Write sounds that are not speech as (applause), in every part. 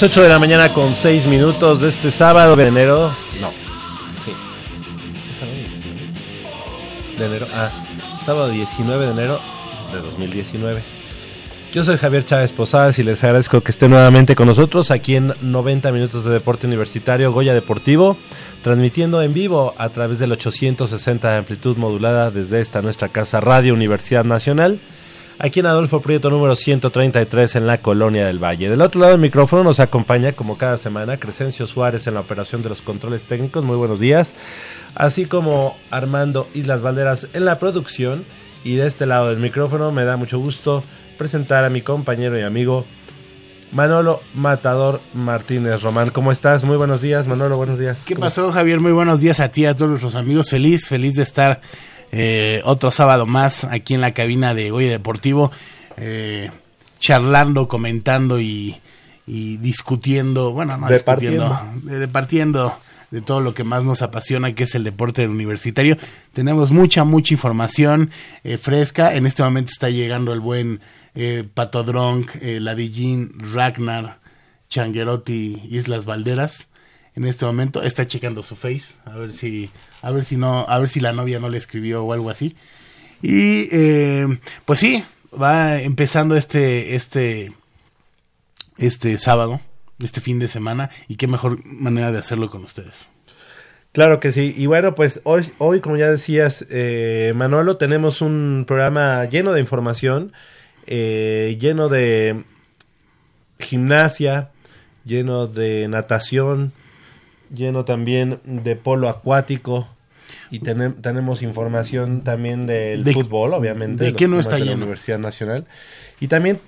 Las 8 de la mañana con 6 minutos de este sábado de enero. No, sí. De enero. Ah, sábado 19 de enero de 2019. Yo soy Javier Chávez Posadas y les agradezco que estén nuevamente con nosotros aquí en 90 minutos de deporte universitario Goya Deportivo, transmitiendo en vivo a través del 860 de amplitud modulada desde esta nuestra casa Radio Universidad Nacional aquí en Adolfo Prieto número 133 en la Colonia del Valle. Del otro lado del micrófono nos acompaña, como cada semana, Crescencio Suárez en la operación de los controles técnicos. Muy buenos días. Así como Armando Islas Valderas en la producción. Y de este lado del micrófono me da mucho gusto presentar a mi compañero y amigo Manolo Matador Martínez Román. ¿Cómo estás? Muy buenos días, Manolo, buenos días. ¿Qué pasó, Javier? Muy buenos días a ti, a todos nuestros amigos. Feliz, feliz de estar eh, otro sábado más aquí en la cabina de Goya Deportivo, eh, charlando, comentando y, discutiendo, bueno, no discutiendo, departiendo de todo lo que más nos apasiona, que es el deporte universitario. Tenemos mucha, mucha información eh, fresca. En este momento está llegando el buen eh, Patodronk, eh, Ladillín, Ragnar, Changuerotti, Islas Valderas. En este momento está checando su face, a ver si a ver si no, a ver si la novia no le escribió o algo así. Y eh, pues sí, va empezando este, este, este sábado, este fin de semana, y qué mejor manera de hacerlo con ustedes. Claro que sí. Y bueno, pues hoy, hoy como ya decías, eh, Manolo, tenemos un programa lleno de información, eh, lleno de gimnasia, lleno de natación, lleno también de polo acuático y tenemos información también del fútbol, obviamente. ¿De qué no está lleno? la Universidad Nacional. Y también,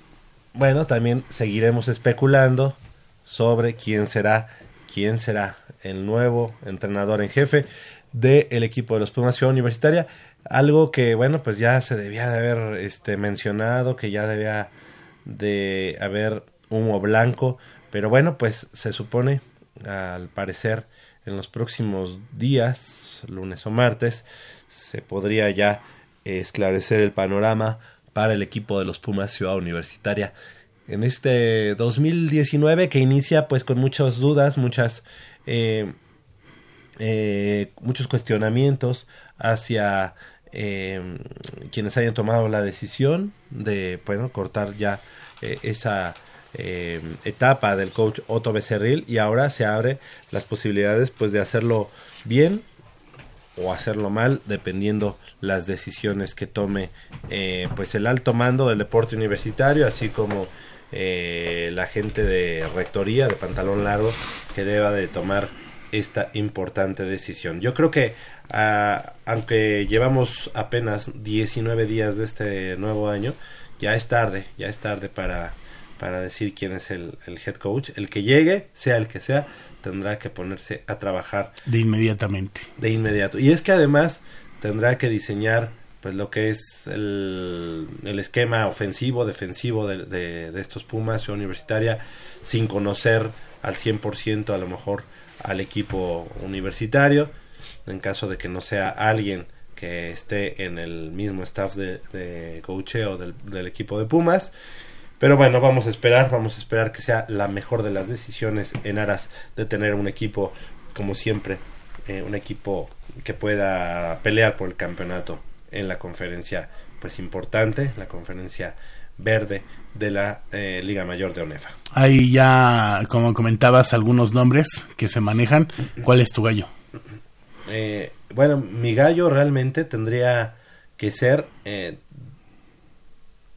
bueno, también seguiremos especulando sobre quién será, quién será el nuevo entrenador en jefe del equipo de los Pumas Ciudad Universitaria. Algo que, bueno, pues ya se debía de haber este, mencionado, que ya debía de haber humo blanco. Pero bueno, pues se supone al parecer en los próximos días, lunes o martes, se podría ya esclarecer el panorama para el equipo de los Pumas Ciudad Universitaria. En este 2019 que inicia pues con muchas dudas, muchas eh, eh, muchos cuestionamientos hacia eh, quienes hayan tomado la decisión de bueno cortar ya esa eh, etapa del coach Otto Becerril y ahora se abre las posibilidades pues de hacerlo bien o hacerlo mal dependiendo las decisiones que tome eh, pues el alto mando del deporte universitario así como eh, la gente de rectoría de pantalón largo que deba de tomar esta importante decisión. Yo creo que ah, aunque llevamos apenas 19 días de este nuevo año ya es tarde ya es tarde para para decir quién es el, head coach. El que llegue, sea el que sea, tendrá que ponerse a trabajar. De inmediatamente. De inmediato. Y es que además tendrá que diseñar pues lo que es el, el esquema ofensivo, defensivo de, de, estos Pumas universitaria, sin conocer al 100% a lo mejor al equipo universitario, en caso de que no sea alguien que esté en el mismo staff de, de coacheo del, del equipo de Pumas. Pero bueno, vamos a esperar, vamos a esperar que sea la mejor de las decisiones en aras de tener un equipo, como siempre, eh, un equipo que pueda pelear por el campeonato en la conferencia, pues importante, la conferencia verde de la eh, Liga Mayor de ONEFA. Hay ya, como comentabas, algunos nombres que se manejan. ¿Cuál es tu gallo? Eh, bueno, mi gallo realmente tendría que ser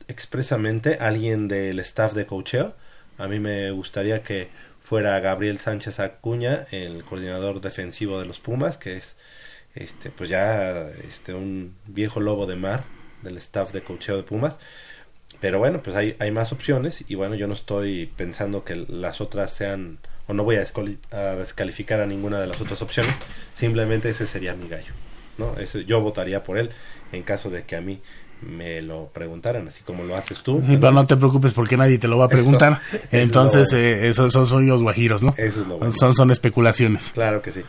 expresamente alguien del staff de cocheo. A mí me gustaría que fuera Gabriel Sánchez Acuña, el coordinador defensivo de los Pumas, que es este pues ya este un viejo lobo de mar del staff de cocheo de Pumas. Pero bueno, pues hay, hay más opciones y bueno, yo no estoy pensando que las otras sean o no voy a, descalificar a ninguna de las otras opciones, simplemente ese sería mi gallo, ¿no? Ese, yo votaría por él en caso de que a mí me lo preguntaran, así como lo haces tú. (laughs) pero no te preocupes porque nadie te lo va a preguntar. (laughs) Entonces, eh, esos son sonidos guajiros, ¿no? son, son especulaciones. Claro que sí.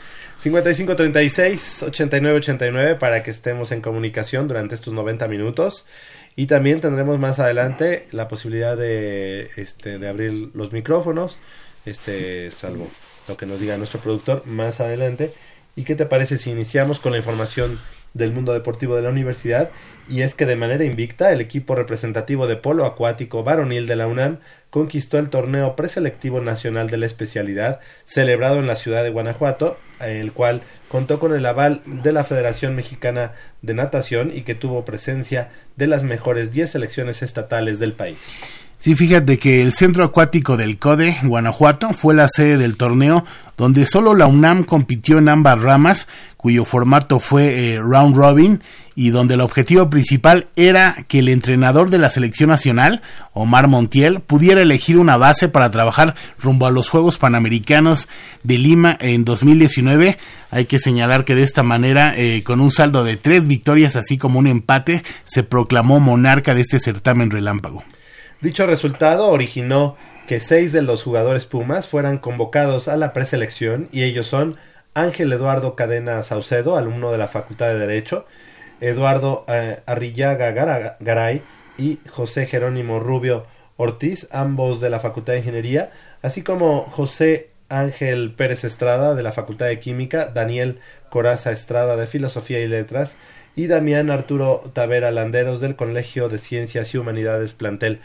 5536-8989 para que estemos en comunicación durante estos 90 minutos. Y también tendremos más adelante la posibilidad de, este, de abrir los micrófonos, este, salvo lo que nos diga nuestro productor más adelante. ¿Y qué te parece si iniciamos con la información del mundo deportivo de la universidad y es que de manera invicta el equipo representativo de polo acuático varonil de la UNAM conquistó el torneo preselectivo nacional de la especialidad celebrado en la ciudad de Guanajuato, el cual contó con el aval de la Federación Mexicana de Natación y que tuvo presencia de las mejores 10 selecciones estatales del país. Sí, fíjate que el Centro Acuático del CODE, Guanajuato, fue la sede del torneo donde solo la UNAM compitió en ambas ramas, cuyo formato fue eh, round robin y donde el objetivo principal era que el entrenador de la selección nacional, Omar Montiel, pudiera elegir una base para trabajar rumbo a los Juegos Panamericanos de Lima en 2019. Hay que señalar que de esta manera, eh, con un saldo de tres victorias así como un empate, se proclamó monarca de este certamen relámpago. Dicho resultado originó que seis de los jugadores Pumas fueran convocados a la preselección y ellos son Ángel Eduardo Cadena Saucedo, alumno de la Facultad de Derecho, Eduardo eh, Arrillaga Garay y José Jerónimo Rubio Ortiz, ambos de la Facultad de Ingeniería, así como José Ángel Pérez Estrada de la Facultad de Química, Daniel Coraza Estrada de Filosofía y Letras y Damián Arturo Tavera Landeros del Colegio de Ciencias y Humanidades Plantel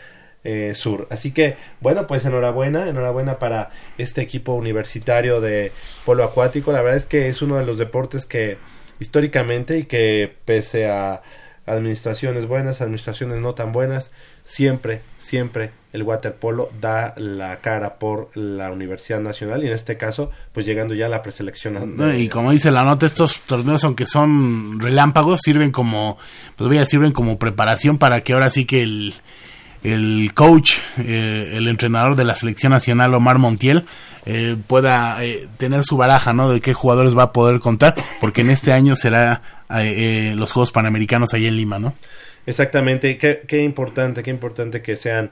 eh, sur. Así que, bueno, pues enhorabuena, enhorabuena para este equipo universitario de polo acuático. La verdad es que es uno de los deportes que históricamente y que pese a administraciones buenas, administraciones no tan buenas, siempre, siempre el waterpolo da la cara por la Universidad Nacional y en este caso, pues llegando ya a la preselección. y como dice la nota, estos torneos, aunque son relámpagos, sirven como, pues voy a sirven como preparación para que ahora sí que el, el coach, eh, el entrenador de la selección nacional, Omar Montiel, eh, pueda eh, tener su baraja, ¿no? De qué jugadores va a poder contar, porque en este año será los Juegos Panamericanos ahí en Lima, ¿no? Exactamente, qué, qué importante, qué importante que sean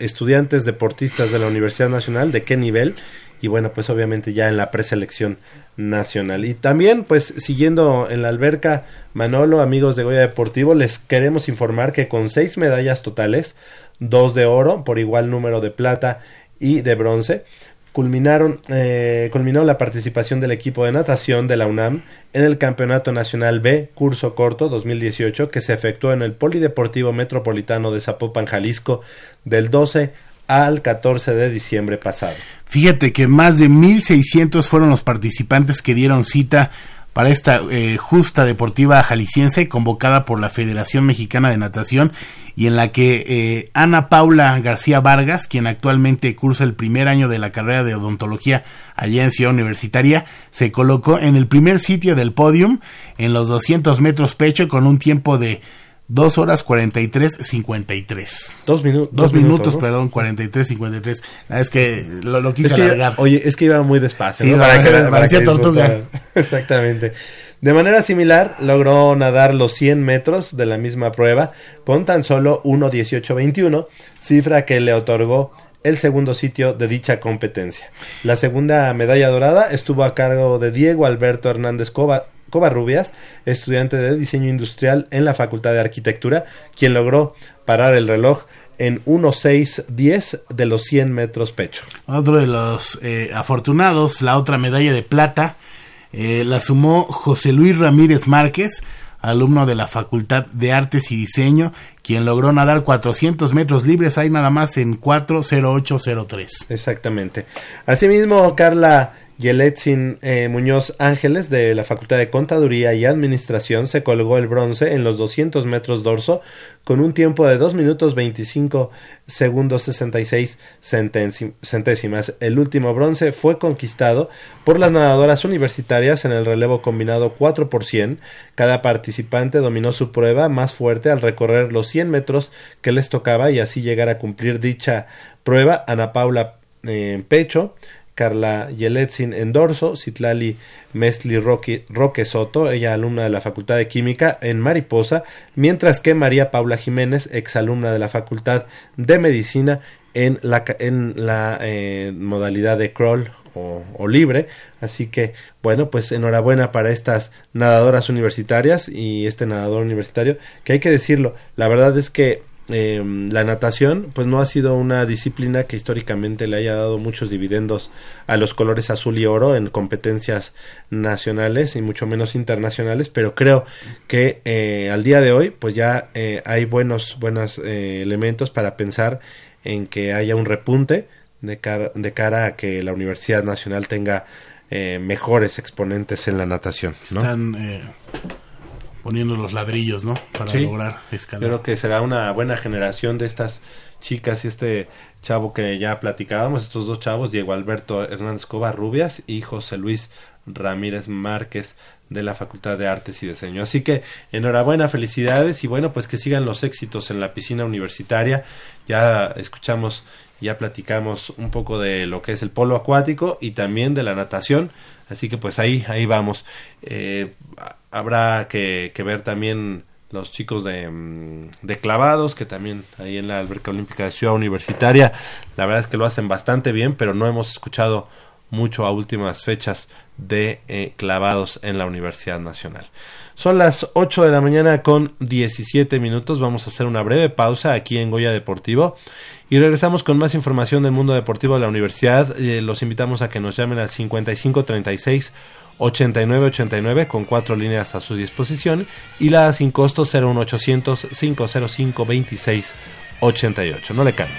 estudiantes deportistas de la Universidad Nacional, de qué nivel, y bueno, pues obviamente ya en la preselección nacional. Y también, pues siguiendo en la alberca, Manolo, amigos de Goya Deportivo, les queremos informar que con seis medallas totales, dos de oro por igual número de plata y de bronce, culminaron, eh, culminó la participación del equipo de natación de la UNAM en el Campeonato Nacional B Curso Corto 2018 que se efectuó en el Polideportivo Metropolitano de Zapopan, Jalisco, del 12 al 14 de diciembre pasado. Fíjate que más de 1.600 fueron los participantes que dieron cita para esta eh, justa deportiva jalisciense convocada por la Federación Mexicana de Natación y en la que eh, Ana Paula García Vargas, quien actualmente cursa el primer año de la carrera de odontología allá en Ciudad Universitaria, se colocó en el primer sitio del podium en los 200 metros pecho con un tiempo de 2 horas 43, 53. Dos, minutos dos, minutos, perdón, 43, 53. Ah, es que lo, quise alargar. oye, es que iba muy despacio. Sí, para, que, parecía tortuga. (laughs) Exactamente. De manera similar, logró nadar los 100 metros de la misma prueba con tan solo 1.18.21, cifra que le otorgó el segundo sitio de dicha competencia. La segunda medalla dorada estuvo a cargo de Diego Alberto Hernández Cova, Covarrubias, estudiante de diseño industrial en la Facultad de Arquitectura, quien logró parar el reloj en 1.6.10 de los 100 metros pecho. Otro de los eh, afortunados, la otra medalla de plata, eh, la sumó José Luis Ramírez Márquez, alumno de la Facultad de Artes y Diseño, quien logró nadar 400 metros libres, ahí nada más en 4.0803. Exactamente. Asimismo, Carla Yeletzin eh, Muñoz Ángeles de la Facultad de Contaduría y Administración se colgó el bronce en los 200 metros dorso con un tiempo de 2 minutos 25 segundos 66 centésimas. El último bronce fue conquistado por las nadadoras universitarias en el relevo combinado 4 por 100. Cada participante dominó su prueba más fuerte al recorrer los 100 metros que les tocaba y así llegar a cumplir dicha prueba. Ana Paula eh, Pecho Carla Yeletzin en dorso, Citlali Mesli Roque, Roque, Soto, ella alumna de la Facultad de Química en Mariposa, mientras que María Paula Jiménez, exalumna de la Facultad de Medicina en la, en la eh, modalidad de crawl o, libre. Así que, bueno, pues enhorabuena para estas nadadoras universitarias y este nadador universitario, que hay que decirlo, la verdad es que eh, la natación pues no ha sido una disciplina que históricamente le haya dado muchos dividendos a los colores azul y oro en competencias nacionales y mucho menos internacionales pero creo que eh, al día de hoy pues ya eh, hay buenos buenos eh, elementos para pensar en que haya un repunte de cara, de cara a que la Universidad Nacional tenga eh, mejores exponentes en la natación. Están poniendo los ladrillos, ¿no? Para Sí. lograr escalar. Creo que será una buena generación de estas chicas y este chavo que ya platicábamos, estos dos chavos, Diego Alberto Hernández Covarrubias y José Luis Ramírez Márquez de la Facultad de Artes y Diseño. Así que enhorabuena, felicidades y bueno, pues que sigan los éxitos en la piscina universitaria. Ya escuchamos, ya platicamos un poco de lo que es el polo acuático y también de la natación. Así que pues ahí, ahí vamos. Eh, habrá que, ver también los chicos de, mm, de clavados, que también ahí en la alberca olímpica de Ciudad Universitaria, la verdad es que lo hacen bastante bien, pero no hemos escuchado mucho a últimas fechas de eh, clavados en la Universidad Nacional. Son las 8 de la mañana con 17 minutos. Vamos a hacer una breve pausa aquí en Goya Deportivo y regresamos con más información del mundo deportivo de la universidad. Eh, los invitamos a que nos llamen al 5536 8989 con cuatro líneas a su disposición y la sin costo 01800 505 26 88. No le cambien.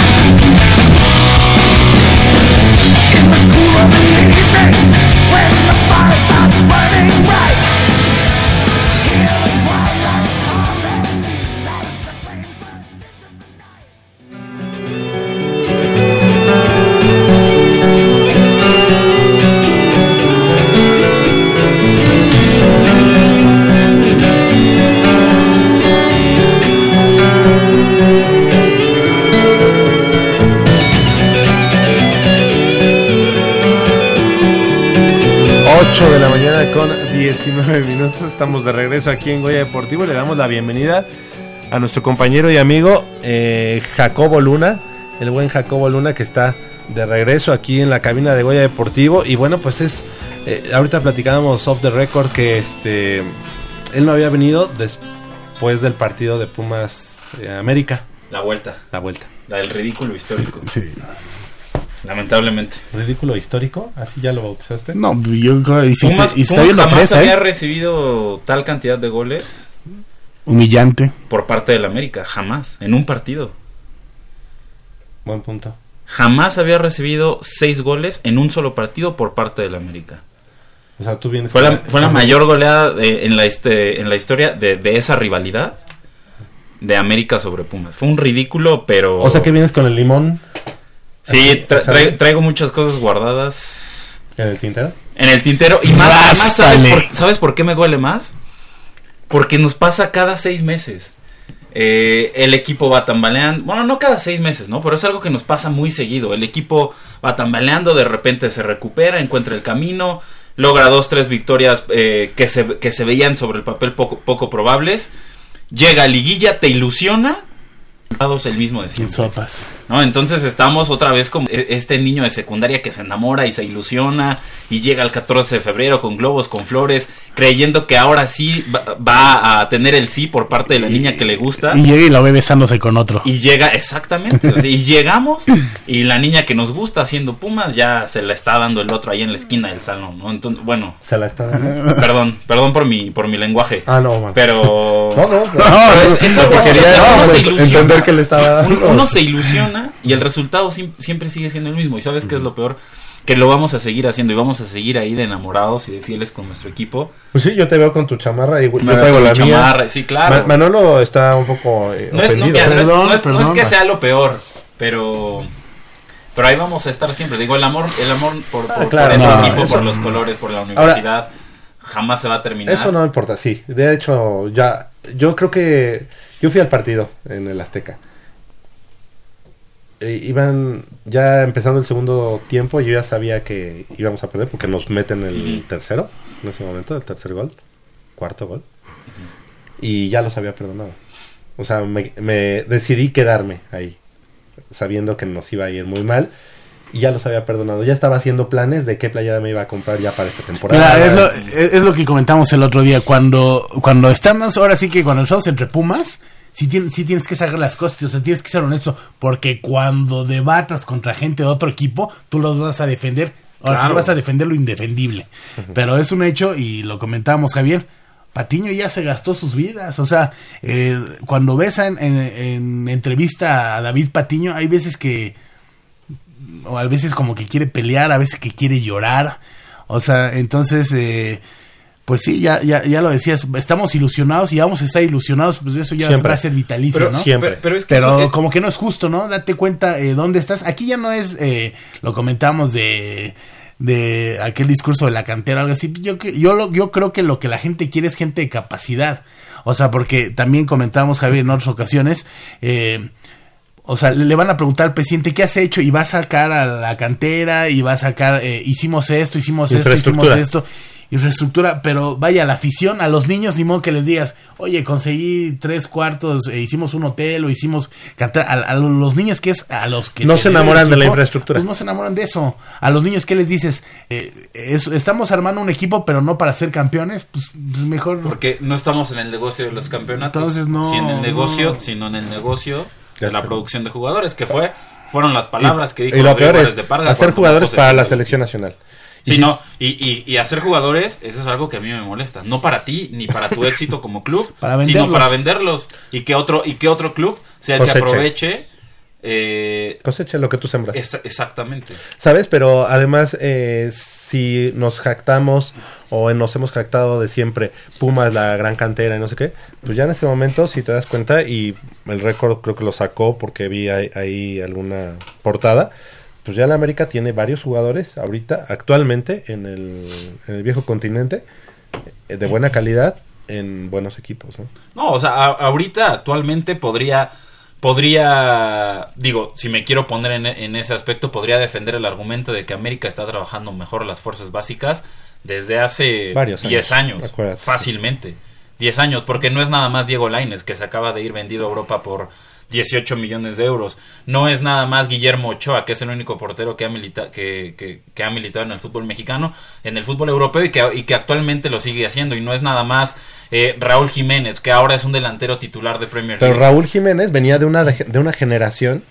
Estamos de regreso aquí en Goya Deportivo. Le damos la bienvenida a nuestro compañero y amigo eh, Jacobo Luna, el buen Jacobo Luna que está de regreso aquí en la cabina de Goya Deportivo. Y bueno, pues es. eh, ahorita platicábamos off the record que este. Él no había venido después del partido de Pumas eh, América. La vuelta, La vuelta. la del ridículo histórico. Sí. Lamentablemente. Ridículo histórico, así ya lo bautizaste. No, yo creo que y, si Pumas, está, y está Pumas viendo jamás fresa, había ¿eh? recibido tal cantidad de goles Humillante. por parte del América. Jamás. En un partido. Buen punto. Jamás había recibido seis goles en un solo partido por parte del América. O sea, tú vienes. Fue la, fue la mayor goleada de- en, la, este, en la historia de, de esa rivalidad de América sobre Pumas. Fue un ridículo, pero... O sea que vienes con el limón Sí, tra- ¿sabes? tra- traigo muchas cosas guardadas en el tintero. en el tintero. Y más, más, ¿sabes, por, ¿sabes por qué me duele más? Porque nos pasa cada seis meses. Eh, el equipo va tambaleando. Bueno, no cada seis meses, ¿no? Pero es algo que nos pasa muy seguido. El equipo va tambaleando, de repente se recupera, encuentra el camino, logra dos, tres victorias eh, que, se, que se veían sobre el papel poco, poco probables. Llega a liguilla, te ilusiona el mismo de Sin siempre. sopas. ¿no? Entonces estamos otra vez como e- este niño de secundaria que se enamora y se ilusiona y llega el 14 de febrero con globos, con flores, creyendo que ahora sí va, va a tener el sí por parte de la niña que le gusta. Y llega y lo ve besándose con otro. Y llega, exactamente, o sea, y llegamos y la niña que nos gusta haciendo Pumas ya se la está dando el otro ahí en la esquina del salón, ¿no? Entonces, bueno, Se la está dando. perdón, perdón por mi, por mi lenguaje. Ah, no, man. Pero... No, no, (laughs) no. Pero es- es algo así, Quería o sea, uno se pues, ilusiona. Que le estaba dando. Uno, uno se ilusiona y el resultado sim- siempre sigue siendo el mismo. ¿Y sabes qué es lo peor? Que lo vamos a seguir haciendo y vamos a seguir ahí de enamorados y de fieles con nuestro equipo. Pues sí, yo te veo con tu chamarra y yo traigo veo la mía. chamarra, sí, claro. Ma- Manolo está un poco eh, No es, no, ofendido. no es- Perdón, no que sea lo peor, pero pero ahí vamos a estar siempre. Digo, el amor el amor por, por, Ah, claro, por ese no, equipo, eso- por los colores, por la universidad, jamás se va a terminar. Eso no importa, sí. De hecho, ya. Yo creo que. Yo fui al partido en el Azteca. E iban ya empezando el segundo tiempo. Yo ya sabía que íbamos a perder porque nos meten el tercero en ese momento, el tercer gol, cuarto gol. Y ya los había perdonado. O sea, me, me decidí quedarme ahí, sabiendo que nos iba a ir muy mal. Y ya los había perdonado. Ya estaba haciendo planes de qué playera me iba a comprar ya para esta temporada. Mira, es lo, es, es lo que comentamos el otro día. Cuando, cuando estamos, ahora sí que cuando estamos entre Pumas, sí, tien- sí tienes que sacar las cosas, o sea, tienes que ser honesto. Porque cuando debatas contra gente de otro equipo, tú los vas a defender. Ahora sí Claro. vas a defender lo indefendible. Pero es un hecho, y lo comentábamos, Javier. Patiño ya se gastó sus vidas. O sea, eh, cuando ves en, en- en entrevista a David Patiño, hay veces que o a veces como que quiere pelear, a veces que quiere llorar. O sea, entonces, eh, pues sí, ya, ya, ya lo decías, estamos ilusionados y vamos a estar ilusionados, pues eso ya Siempre. va a ser vitalicio, Pero ¿no? siempre. Pero, pero es que Pero eso- eh, como que no es justo, ¿no? Date cuenta eh, dónde estás. Aquí ya no es, eh, lo comentamos de de aquel discurso de la cantera, algo así. Yo, que- yo, lo- yo creo que lo que la gente quiere es gente de capacidad. O sea, porque también comentamos, Javier, en otras ocasiones, eh, o sea, le van a preguntar al presidente qué has hecho y va a sacar a la cantera y va a sacar, eh, hicimos esto, hicimos esto, hicimos esto, infraestructura, pero vaya, la afición, a los niños, ni modo que les digas, oye, conseguí tres cuartos, eh, hicimos un hotel o hicimos cantar, a, a los niños que es a los que No se enamoran de la infraestructura. Pues no se enamoran de eso. A los niños, ¿qué les dices? Eh, es- estamos armando un equipo, pero no para ser campeones, pues, pues mejor. Porque no estamos en el negocio de los campeonatos. Entonces, no, Sí en el negocio, no. sino en el negocio de la producción de jugadores, que fue fueron las palabras que dijo y lo peor es de Parga hacer jugadores para la selección nacional. Y Sí, si- no, y, y, y hacer jugadores, eso es algo que a mí me molesta. No para ti, ni para tu (laughs) éxito como club, Para sino para venderlos. Y que otro, y que otro club sea el que Coseche. aproveche. Eh, Cosecha lo que tú sembras. es- exactamente. ¿Sabes? Pero además, eh, si nos jactamos o nos hemos jactado de siempre, Pumas la gran cantera y no sé qué, pues ya en este momento, si te das cuenta, y el récord creo que lo sacó porque vi ahí, ahí alguna portada, pues ya la América tiene varios jugadores ahorita, actualmente, en el, en el viejo continente, eh, de buena calidad, en buenos equipos. ¿no? No, o sea, a- ahorita actualmente podría, podría, digo, si me quiero poner en, en ese aspecto, podría defender el argumento de que América está trabajando mejor las fuerzas básicas desde hace Varios 10 años, años, fácilmente. 10 años, porque no es nada más Diego Laines, que se acaba de ir vendido a Europa por 18 millones de euros. No es nada más Guillermo Ochoa, que es el único portero que ha, milita que, que- que ha militado en el fútbol mexicano, en el fútbol europeo y que, y que actualmente lo sigue haciendo. Y no es nada más eh, Raúl Jiménez, que ahora es un delantero titular de Premier Pero League. Raúl Jiménez venía de una, de, una generación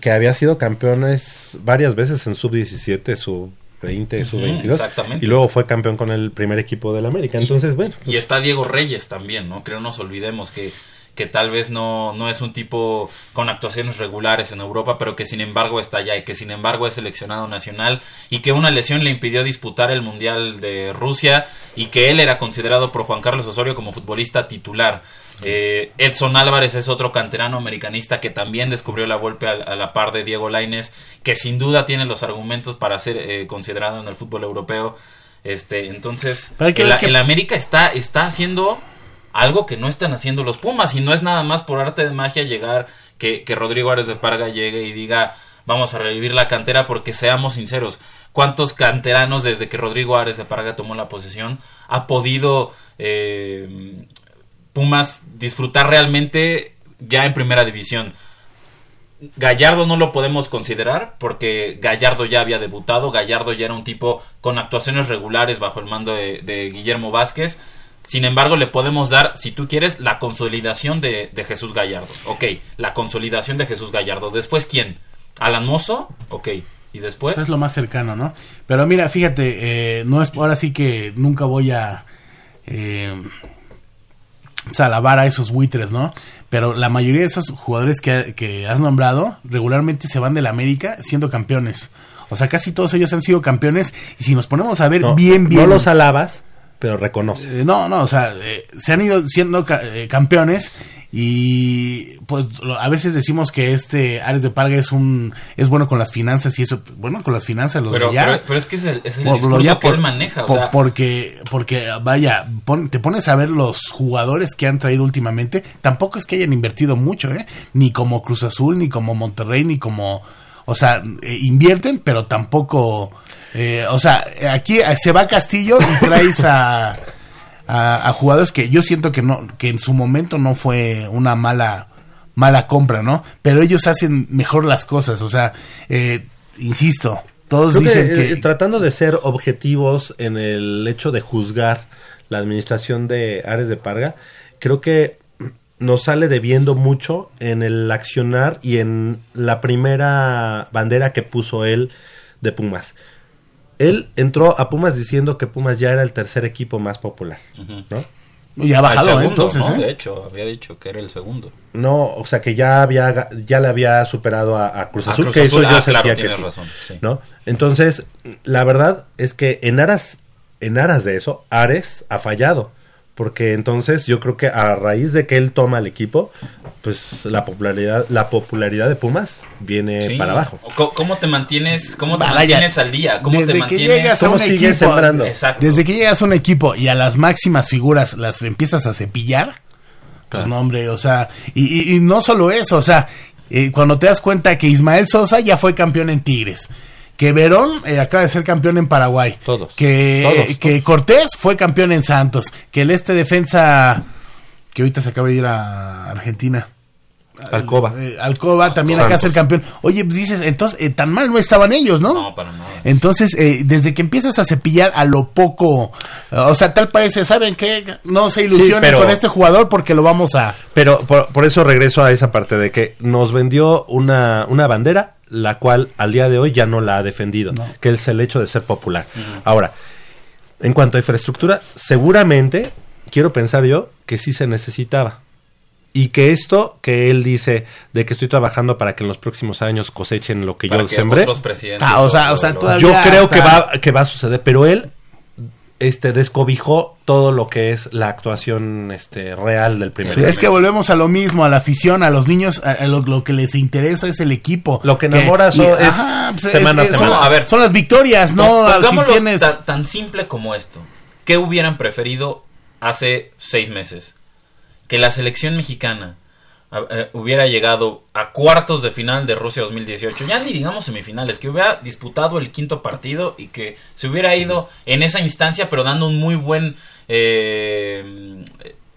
que había sido campeones varias veces en sub-17, sub-20, sub-22. exactamente. Y luego fue campeón con el primer equipo del América. Entonces, bueno. Y está Diego Reyes también, ¿no? Creo no nos olvidemos que, que tal vez no, no es un tipo con actuaciones regulares en Europa, pero que sin embargo está allá y que sin embargo es seleccionado nacional y que una lesión le impidió disputar el Mundial de Rusia y que él era considerado por Juan Carlos Osorio como futbolista titular. Eh, Edson Álvarez es otro canterano americanista que también descubrió la golpe a, a la par de Diego Laines, que sin duda tiene los argumentos para ser eh, considerado en el fútbol europeo. Este, entonces, el, el América está, está haciendo algo que no están haciendo los Pumas y no es nada más por arte de magia llegar que, que Rodrigo Árez de Parga llegue y diga vamos a revivir la cantera porque seamos sinceros cuántos canteranos desde que Rodrigo Árez de Parga tomó la posesión ha podido eh, Pumas disfrutar realmente ya en primera división. Gallardo no lo podemos considerar porque Gallardo ya había debutado, Gallardo ya era un tipo con actuaciones regulares bajo el mando de Guillermo Vázquez. Sin embargo, le podemos dar, si tú quieres, la consolidación de, de Jesús Gallardo. Ok, la consolidación de Jesús Gallardo. Después, ¿quién? Alan Mozo, ok. Y después... Es lo más cercano, ¿no? Pero mira, fíjate, eh, no es ahora sí que nunca voy a... Eh, alabar a esos buitres, ¿no? Pero la mayoría de esos jugadores que, que has nombrado regularmente se van de la América siendo campeones. O sea, casi todos ellos han sido campeones. Y si nos ponemos a ver No, bien, bien. No los alabas, pero reconoces. Eh, no, no, o sea, eh, se han ido siendo ca- eh, campeones y pues lo- a veces decimos que este Ares de Parga es un es bueno con las finanzas y eso, bueno, con las finanzas lo Pero, de ya. pero, pero es que es el, es el Por- lo discurso ya que por- él maneja. O por- sea, porque porque vaya, pon- te pones a ver los jugadores que han traído últimamente, tampoco es que hayan invertido mucho, ¿eh? Ni como Cruz Azul, ni como Monterrey, ni como o sea, eh, invierten, pero tampoco eh, o sea, aquí eh, se va a Castillo y traes a, a, a jugadores que yo siento que no que en su momento no fue una mala mala compra, ¿no? Pero ellos hacen mejor las cosas, o sea, eh, insisto, todos Creo que, dicen que, eh, tratando de ser objetivos en el hecho de juzgar la administración de Ares de Parga, creo que nos sale debiendo mucho en el accionar y en la primera bandera que puso él de Pumas. Él entró a Pumas diciendo que Pumas ya era el tercer equipo más popular. ¿no? ya ha bajado, ¿eh? segundo, entonces, ¿no? ¿eh? De hecho, había dicho que era el segundo. No, o sea que ya había ya le había superado a, a Cruz A Azul, Cruz que Azul, eso yo ah, sentía que sí, razón, sí. ¿no? Entonces, la verdad es que en aras en aras de eso, Ares ha fallado, porque entonces yo creo que a raíz de que él toma el equipo, pues la popularidad la popularidad de Pumas viene Sí. para abajo. ¿Cómo te mantienes, cómo te Vaya, mantienes al día? ¿Cómo desde te que mantienes? llegas a ¿Cómo un equipo, sembrando? Exacto. desde que llegas a un equipo y a las máximas figuras las empiezas a cepillar, pues no, hombre, o sea, y, y- y no solo eso, o sea, eh, cuando te das cuenta que Ismael Sosa ya fue campeón en Tigres, que Verón eh, acaba de ser campeón en Paraguay, Todos, que, todos, que Cortés fue campeón en Santos, que el este defensa que ahorita se acaba de ir a Argentina. Alcoba. Eh, Alcoba también acá es el campeón. Oye, pues dices, entonces, eh, tan mal no estaban ellos, ¿no? No, para nada. Entonces, eh, desde que empiezas a cepillar a lo poco, eh, o sea, tal parece, ¿saben qué? No se ilusionen pero- con este jugador porque lo vamos a... Pero por, por eso regreso a esa parte de que nos vendió una, una bandera, la cual al día de hoy ya no la ha defendido, que es el hecho de ser popular. Ahora, en cuanto a infraestructura, seguramente, quiero pensar yo, que sí se necesitaba. Y que esto que él dice de que estoy trabajando para que en los próximos años cosechen lo que Para yo que sembré, otros presidentes Ah, o sea, lo- o sea, lo- todavía- yo creo hasta- que va, que va a suceder, pero él este descobijó todo lo que es la actuación este real del primer Es que volvemos a lo mismo, a la afición, a los niños, a, a lo, lo que les interesa es el equipo. Lo que enamora y- so- es pues, semana a son- semana. A ver. son las victorias, ¿no? Pon- si pongámoslo tienes... ta- tan simple como esto. ¿Qué hubieran preferido hace seis meses? Que la selección mexicana eh, hubiera llegado a cuartos de final de Rusia 2018, ya ni digamos semifinales, que hubiera disputado el quinto partido y que se hubiera ido en esa instancia, pero dando un muy buen, eh,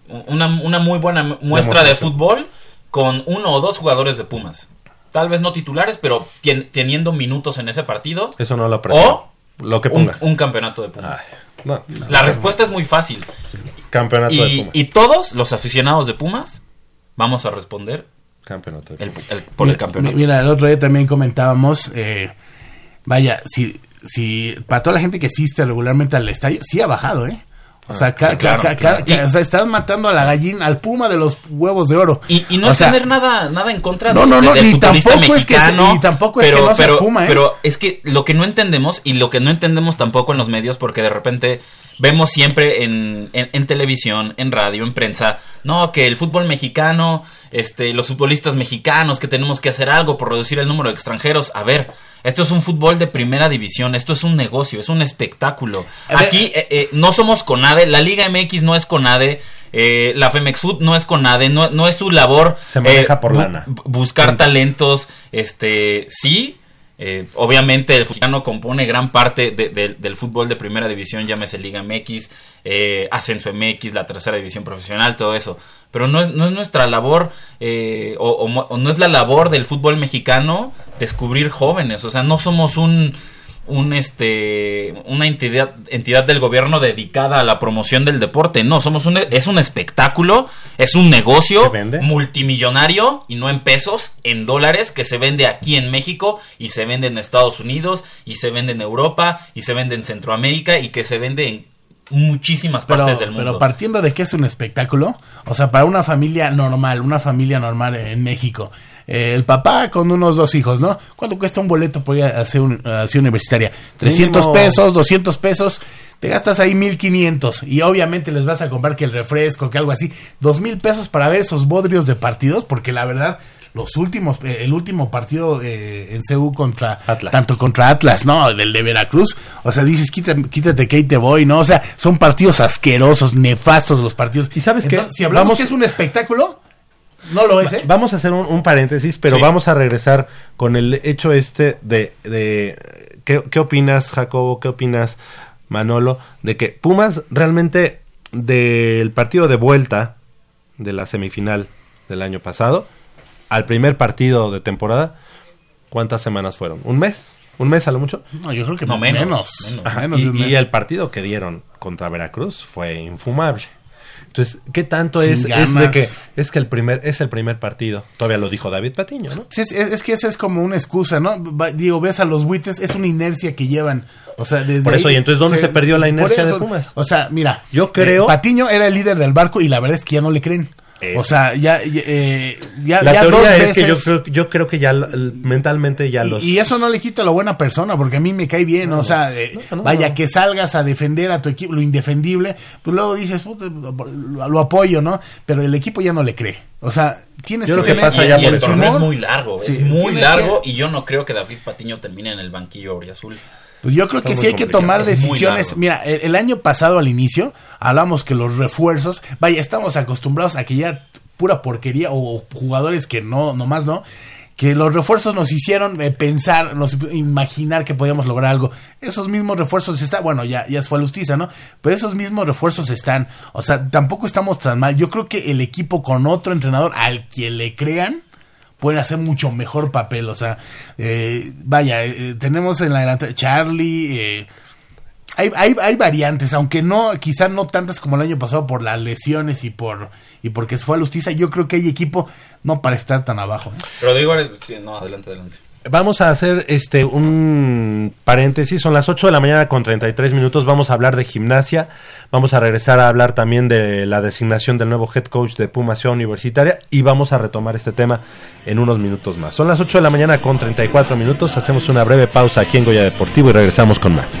una, una muy buena muestra de fútbol con uno o dos jugadores de Pumas. Tal vez no titulares, pero teniendo minutos en ese partido. Eso no lo aprecio. O lo que un, un campeonato de Pumas. Ay, no, La respuesta es muy fácil. campeonato de Pumas. y todos los aficionados de Pumas vamos a responder Campeonato el- el- por el campeonato. Mira, el otro día también comentábamos, eh, vaya, si, si para toda la gente que asiste regularmente al estadio, sí ha bajado, ¿eh? O sea, ca- sí, claro, ca- ca- claro. ca- o sea, estás matando a la gallina, al puma de los huevos de oro. Y, y no O es sea, tener nada, nada en contra No, de- no, no, del ni tampoco es que se- mexicano, ni tampoco es que no pero, Puma, ¿eh? pero es que lo que no entendemos y lo que no entendemos tampoco en los medios, porque de repente vemos siempre en, en, en televisión, en radio, en prensa, no, que el fútbol mexicano, este, los futbolistas mexicanos, que tenemos que hacer algo por reducir el número de extranjeros. A ver, esto es un fútbol de primera división, esto es un negocio, es un espectáculo. Aquí eh, eh, no somos CONADE, la Liga MX no es CONADE, eh, la Femex Food no es CONADE, no, no es su labor Se maneja por bu- lana. bu- buscar talentos, este, sí, Eh, obviamente el mexicano compone gran parte de- de- del fútbol de primera división, llámese Liga MX, eh, Ascenso MX, la tercera división profesional, todo eso. Pero no es, no es nuestra labor eh, o, o no es la labor del fútbol mexicano descubrir jóvenes. O sea, no somos un, un este una entidad entidad del gobierno dedicada a la promoción del deporte. No somos un es un espectáculo es un negocio multimillonario y no en pesos en dólares que se vende aquí en México y se vende en Estados Unidos y se vende en Europa y se vende en Centroamérica y que se vende en muchísimas Pero, partes del mundo. pero partiendo de que es un espectáculo, o sea, para una familia normal, una familia normal en México, eh, el papá con unos dos hijos, ¿no? ¿Cuánto cuesta un boleto por ir a hacer un, a Ciudad Universitaria? 300 Mínimo. pesos, 200 pesos, te gastas ahí 1500 y obviamente les vas a comprar que el refresco, que algo así, dos mil pesos para ver esos bodrios de partidos, porque la verdad, los últimos, eh, el último partido eh, en CU contra Atlas. tanto contra Atlas, ¿no? Del de Veracruz. O sea, dices, quítate, quítate que ahí te voy, ¿no? O sea, son partidos asquerosos, nefastos los partidos. ¿Y sabes qué? Si hablamos Vamos- que es un espectáculo, no lo es, ¿eh? Vamos a hacer un, un paréntesis, pero Sí. vamos a regresar con el hecho este de... de ¿qué, qué opinas, Jacobo? ¿Qué opinas, Manolo? De que Pumas realmente del partido de vuelta de la semifinal del año pasado al primer partido de temporada, ¿cuántas semanas fueron? ¿Un mes? ¿Un mes a lo mucho? No, yo creo que No, menos. menos, menos. menos. y, y el partido que dieron contra Veracruz fue infumable. Entonces, ¿qué tanto Sin es, es de que es que el primer es el primer partido? Todavía lo dijo David Patiño, ¿no? Sí, Es, es- es que esa es como una excusa, ¿no? Va- Digo, ves a los buites, es una inercia que llevan. O sea, desde Por eso, ahí ¿y entonces dónde se perdió la inercia de Pumas? O sea, mira, Yo creo- eh, Patiño era el líder del barco y la verdad es que ya no le creen. O sea, ya, ya, eh, ya, La ya dos teoría es que yo creo, yo creo que ya mentalmente ya los... Y, eso no le quita la buena persona, porque a mí me cae bien, o sea, eh, no, no. vaya, que salgas a defender a tu equipo, lo indefendible, pues luego dices, "Puta, lo, lo apoyo, ¿no? Pero el equipo ya no le cree. O sea, tienes Yo que que tener pasa y, ya y por el torneo es muy largo, Sí, es muy largo que- y yo no creo que David Patiño termine en el banquillo auriazul. Pues yo creo que sí hay que tomar decisiones. Mira, el, el año pasado al inicio hablamos que los refuerzos, vaya, estamos acostumbrados a que ya pura porquería o jugadores que no, nomás no, que los refuerzos nos hicieron eh, pensar, nos imaginar que podíamos lograr algo. Esos mismos refuerzos están, bueno, ya, ya fue Lustiza, ¿no? Pero esos mismos refuerzos están, o sea, tampoco estamos tan mal. Yo creo que el equipo con otro entrenador al que le crean, pueden hacer mucho mejor papel. O sea, eh, vaya, eh, tenemos en la Charlie. eh, hay, hay, hay variantes, aunque no, quizá no tantas como el año pasado por las lesiones y por y porque se fue a Lustiza. Yo creo que hay equipo no para estar tan abajo. ¿eh? Rodrigo, no, adelante, adelante. Vamos a hacer este un paréntesis, son las 8 de la mañana con 33 minutos, vamos a hablar de gimnasia, vamos a regresar a hablar también de la designación del nuevo head coach de Puma Ciudad Universitaria y vamos a retomar este tema en unos minutos más. Son las 8 de la mañana con 34 minutos, hacemos una breve pausa aquí en Goya Deportivo y regresamos con más.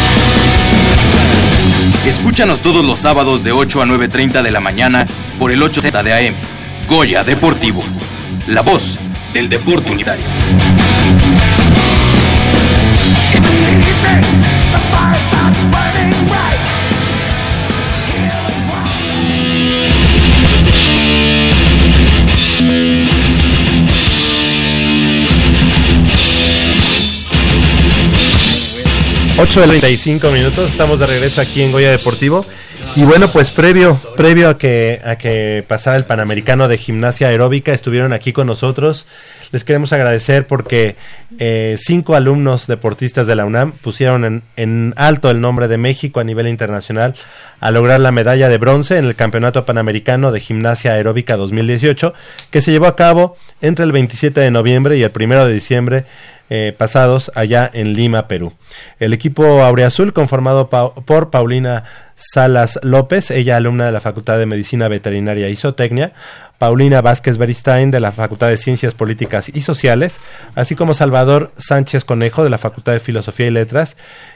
Escúchanos todos los sábados de 8 a 9.30 de la mañana por el 8Z de AM. Goya Deportivo. La voz del deporte unitario. 8 de 35 minutos, estamos de regreso aquí en Goya Deportivo. Y bueno, pues previo, previo a que, a que pasara el Panamericano de Gimnasia Aeróbica, estuvieron aquí con nosotros. Les queremos agradecer porque eh, cinco alumnos deportistas de la UNAM pusieron en, en alto el nombre de México a nivel internacional a lograr la medalla de bronce en el Campeonato Panamericano de Gimnasia Aeróbica 2018, que se llevó a cabo entre el 27 de noviembre y el 1 de diciembre eh, pasados allá en Lima, Perú. El equipo Aureazul, conformado por Paulina Salas López, ella alumna de la Facultad de Medicina Veterinaria y Zootecnia, Paulina Vázquez Beristain de la Facultad de Ciencias Políticas y Sociales, así como Salvador Sánchez Conejo de la Facultad de Filosofía y Letras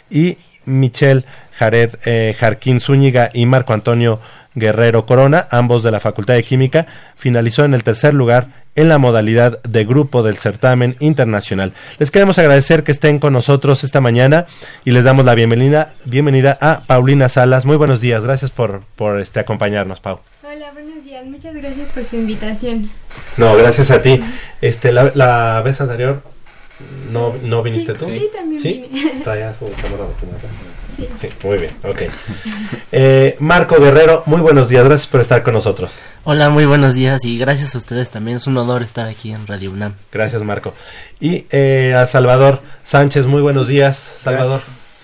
y Michelle Jared eh, Jarquín Zúñiga y Marco Antonio Guerrero Corona, ambos de la Facultad de Química, finalizó en el tercer lugar en la modalidad de grupo del certamen internacional. Les queremos agradecer que estén con nosotros esta mañana y les damos la bienvenida, bienvenida a Paulina Salas. Muy buenos días, gracias por, por este, acompañarnos, Pau. Hola, buenos días. Muchas gracias por su invitación. No, gracias a ti. Este, la, la vez anterior no, no viniste Sí, tú. sí, también vine. Cámara documental. Sí. Sí, muy bien, ok. Eh, Marco Guerrero, muy buenos días, gracias por estar con nosotros. Hola, muy buenos días y gracias a ustedes también. Es un honor estar aquí en Radio UNAM. Gracias, Marco. Y eh, a Salvador Sánchez, muy buenos días, Salvador.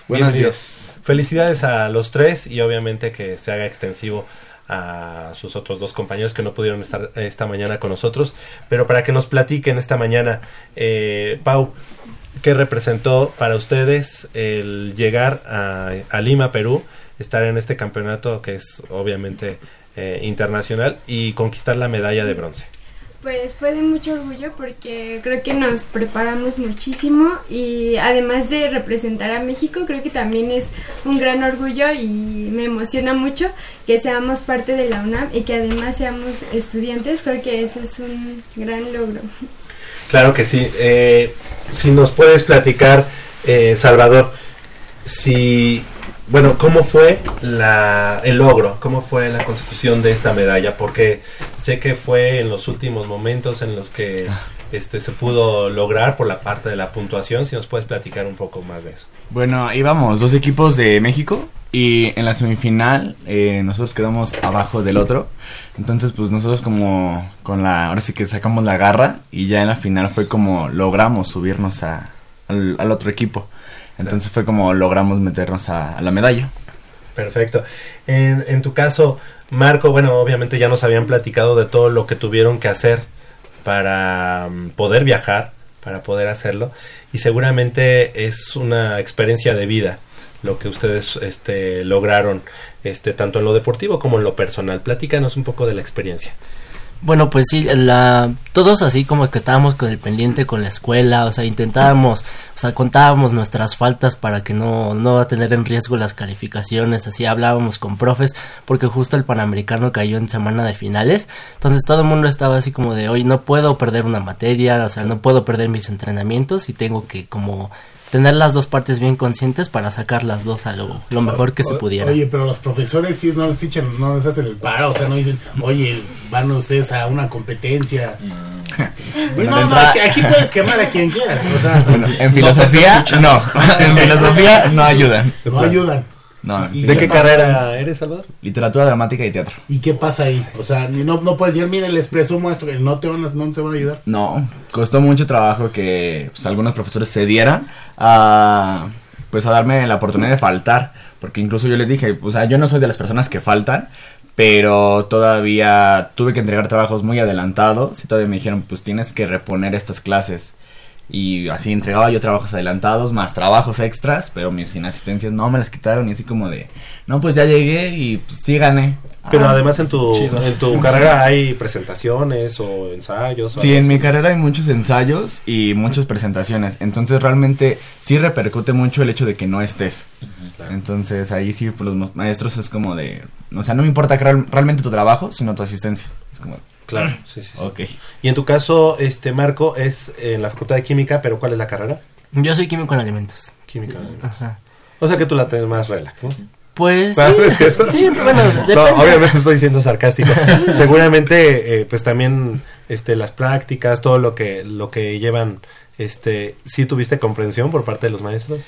Buenos Bienvenido. días. Felicidades a los tres y obviamente que se haga extensivo a sus otros dos compañeros que no pudieron estar esta mañana con nosotros. Pero para que nos platiquen esta mañana, eh, Pau, ¿qué representó para ustedes el llegar a, a Lima, Perú, estar en este campeonato que es obviamente eh, internacional y conquistar la medalla de bronce? Pues fue de mucho orgullo porque creo que nos preparamos muchísimo y además de representar a México, creo que también es un gran orgullo y me emociona mucho que seamos parte de la UNAM y que además seamos estudiantes. Creo que eso es un gran logro. Claro que sí. Eh, si nos puedes platicar, eh, Salvador, si, bueno, ¿cómo fue la, el logro? ¿Cómo fue la consecución de esta medalla? Porque sé que fue en los últimos momentos en los que este se pudo lograr por la parte de la puntuación. Si nos puedes platicar un poco más de eso. Bueno, íbamos dos equipos de México y en la semifinal eh, nosotros quedamos abajo del otro. Entonces, pues nosotros como con la, ahora sí que sacamos la garra y ya en la final fue como logramos subirnos a, al, otro equipo. Entonces fue como logramos meternos a, a la medalla. Perfecto. En, en tu caso, Marco, bueno, obviamente ya nos habían platicado de todo lo que tuvieron que hacer para mm, poder viajar, para poder hacerlo, y seguramente es una experiencia de vida lo que ustedes este, lograron, este, tanto en lo deportivo como en lo personal. Platícanos un poco de la experiencia. Bueno, pues sí, la, todos así como que estábamos con el pendiente con la escuela, o sea, intentábamos, o sea, contábamos nuestras faltas para que no, no a tener en riesgo las calificaciones, así hablábamos con profes, porque justo el Panamericano cayó en semana de finales, entonces todo el mundo estaba así como de, hoy no puedo perder una materia, o sea, no puedo perder mis entrenamientos y tengo que como tener las dos partes bien conscientes para sacar las dos a lo, lo mejor que se O- pudiera. Oye, pero los profesores sí no les echan, no les hacen el paro, o sea, no dicen, oye, van ustedes a una competencia. (laughs) Bueno, no, no, aquí, puedes quemar a quien quiera, o sea, Bueno, en filosofía no, (laughs) en filosofía no ayudan. no ayudan. No, ¿Y ¿De qué carrera eres, Salvador? literatura dramática y teatro. ¿Y qué pasa ahí? O sea, ni no, no puedes decir, miren, les presumo esto, que no te van a, no te van a ayudar. No, costó mucho trabajo que pues, algunos profesores se dieran a pues a darme la oportunidad de faltar, porque incluso yo les dije, o sea, yo no soy de las personas que faltan, pero todavía tuve que entregar trabajos muy adelantados y todavía me dijeron, pues tienes que reponer estas clases. Y así entregaba yo trabajos adelantados, más trabajos extras, pero mis inasistencias no me las quitaron y así como de, no, pues ya llegué y pues sí gané. Pero Ah, además en tu, chido. en tu carrera hay presentaciones o ensayos. o Sí, en así? mi carrera hay muchos ensayos y muchas presentaciones. Entonces realmente sí repercute mucho el hecho de que no estés. Entonces ahí sí pues, los ma- maestros es como de... O sea, no me importa que real- realmente tu trabajo, sino tu asistencia. Es como, Claro, sí, sí, sí. ok. Y en tu caso, este Marco, es en la Facultad de Química, pero ¿cuál es la carrera? Yo soy químico en alimentos. Química. Ajá. O sea que tú la tienes más relax, ¿no? Pues sí, que- sí, bueno, depende. No, obviamente estoy siendo sarcástico. (laughs) Seguramente, eh, pues también, este, las prácticas, todo lo que, lo que llevan, este, ¿sí tuviste comprensión por parte de los maestros?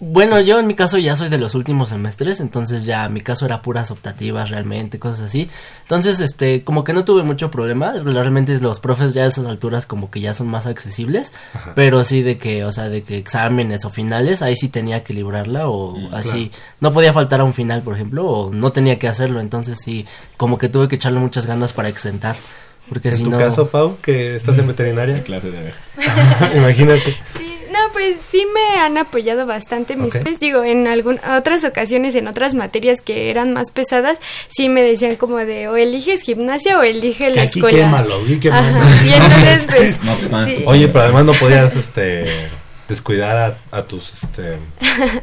Bueno, yo en mi caso ya soy de los últimos semestres, entonces ya mi caso era puras optativas realmente, cosas así. Entonces, este, como que no tuve mucho problema, realmente los profes ya a esas alturas como que ya son más accesibles, pero sí de que, o sea, de que exámenes o finales, ahí sí tenía que librarla o Mm, así, no podía faltar a un final, por ejemplo, o no tenía que hacerlo, entonces sí, como que tuve que echarle muchas ganas para exentar, porque En si tu no... caso, Pau, que estás en (laughs) veterinaria, Clase de abejas. (laughs) imagínate. Sí, no, pues sí me han apoyado bastante mis Ok. pues digo, en algún, otras ocasiones, en otras materias que eran más pesadas, sí me decían como de o eliges gimnasia o elige la aquí escuela. sí, no. Y entonces pues (laughs) No sí. escuchando. Oye, pero además no podías este descuidar a, a tus este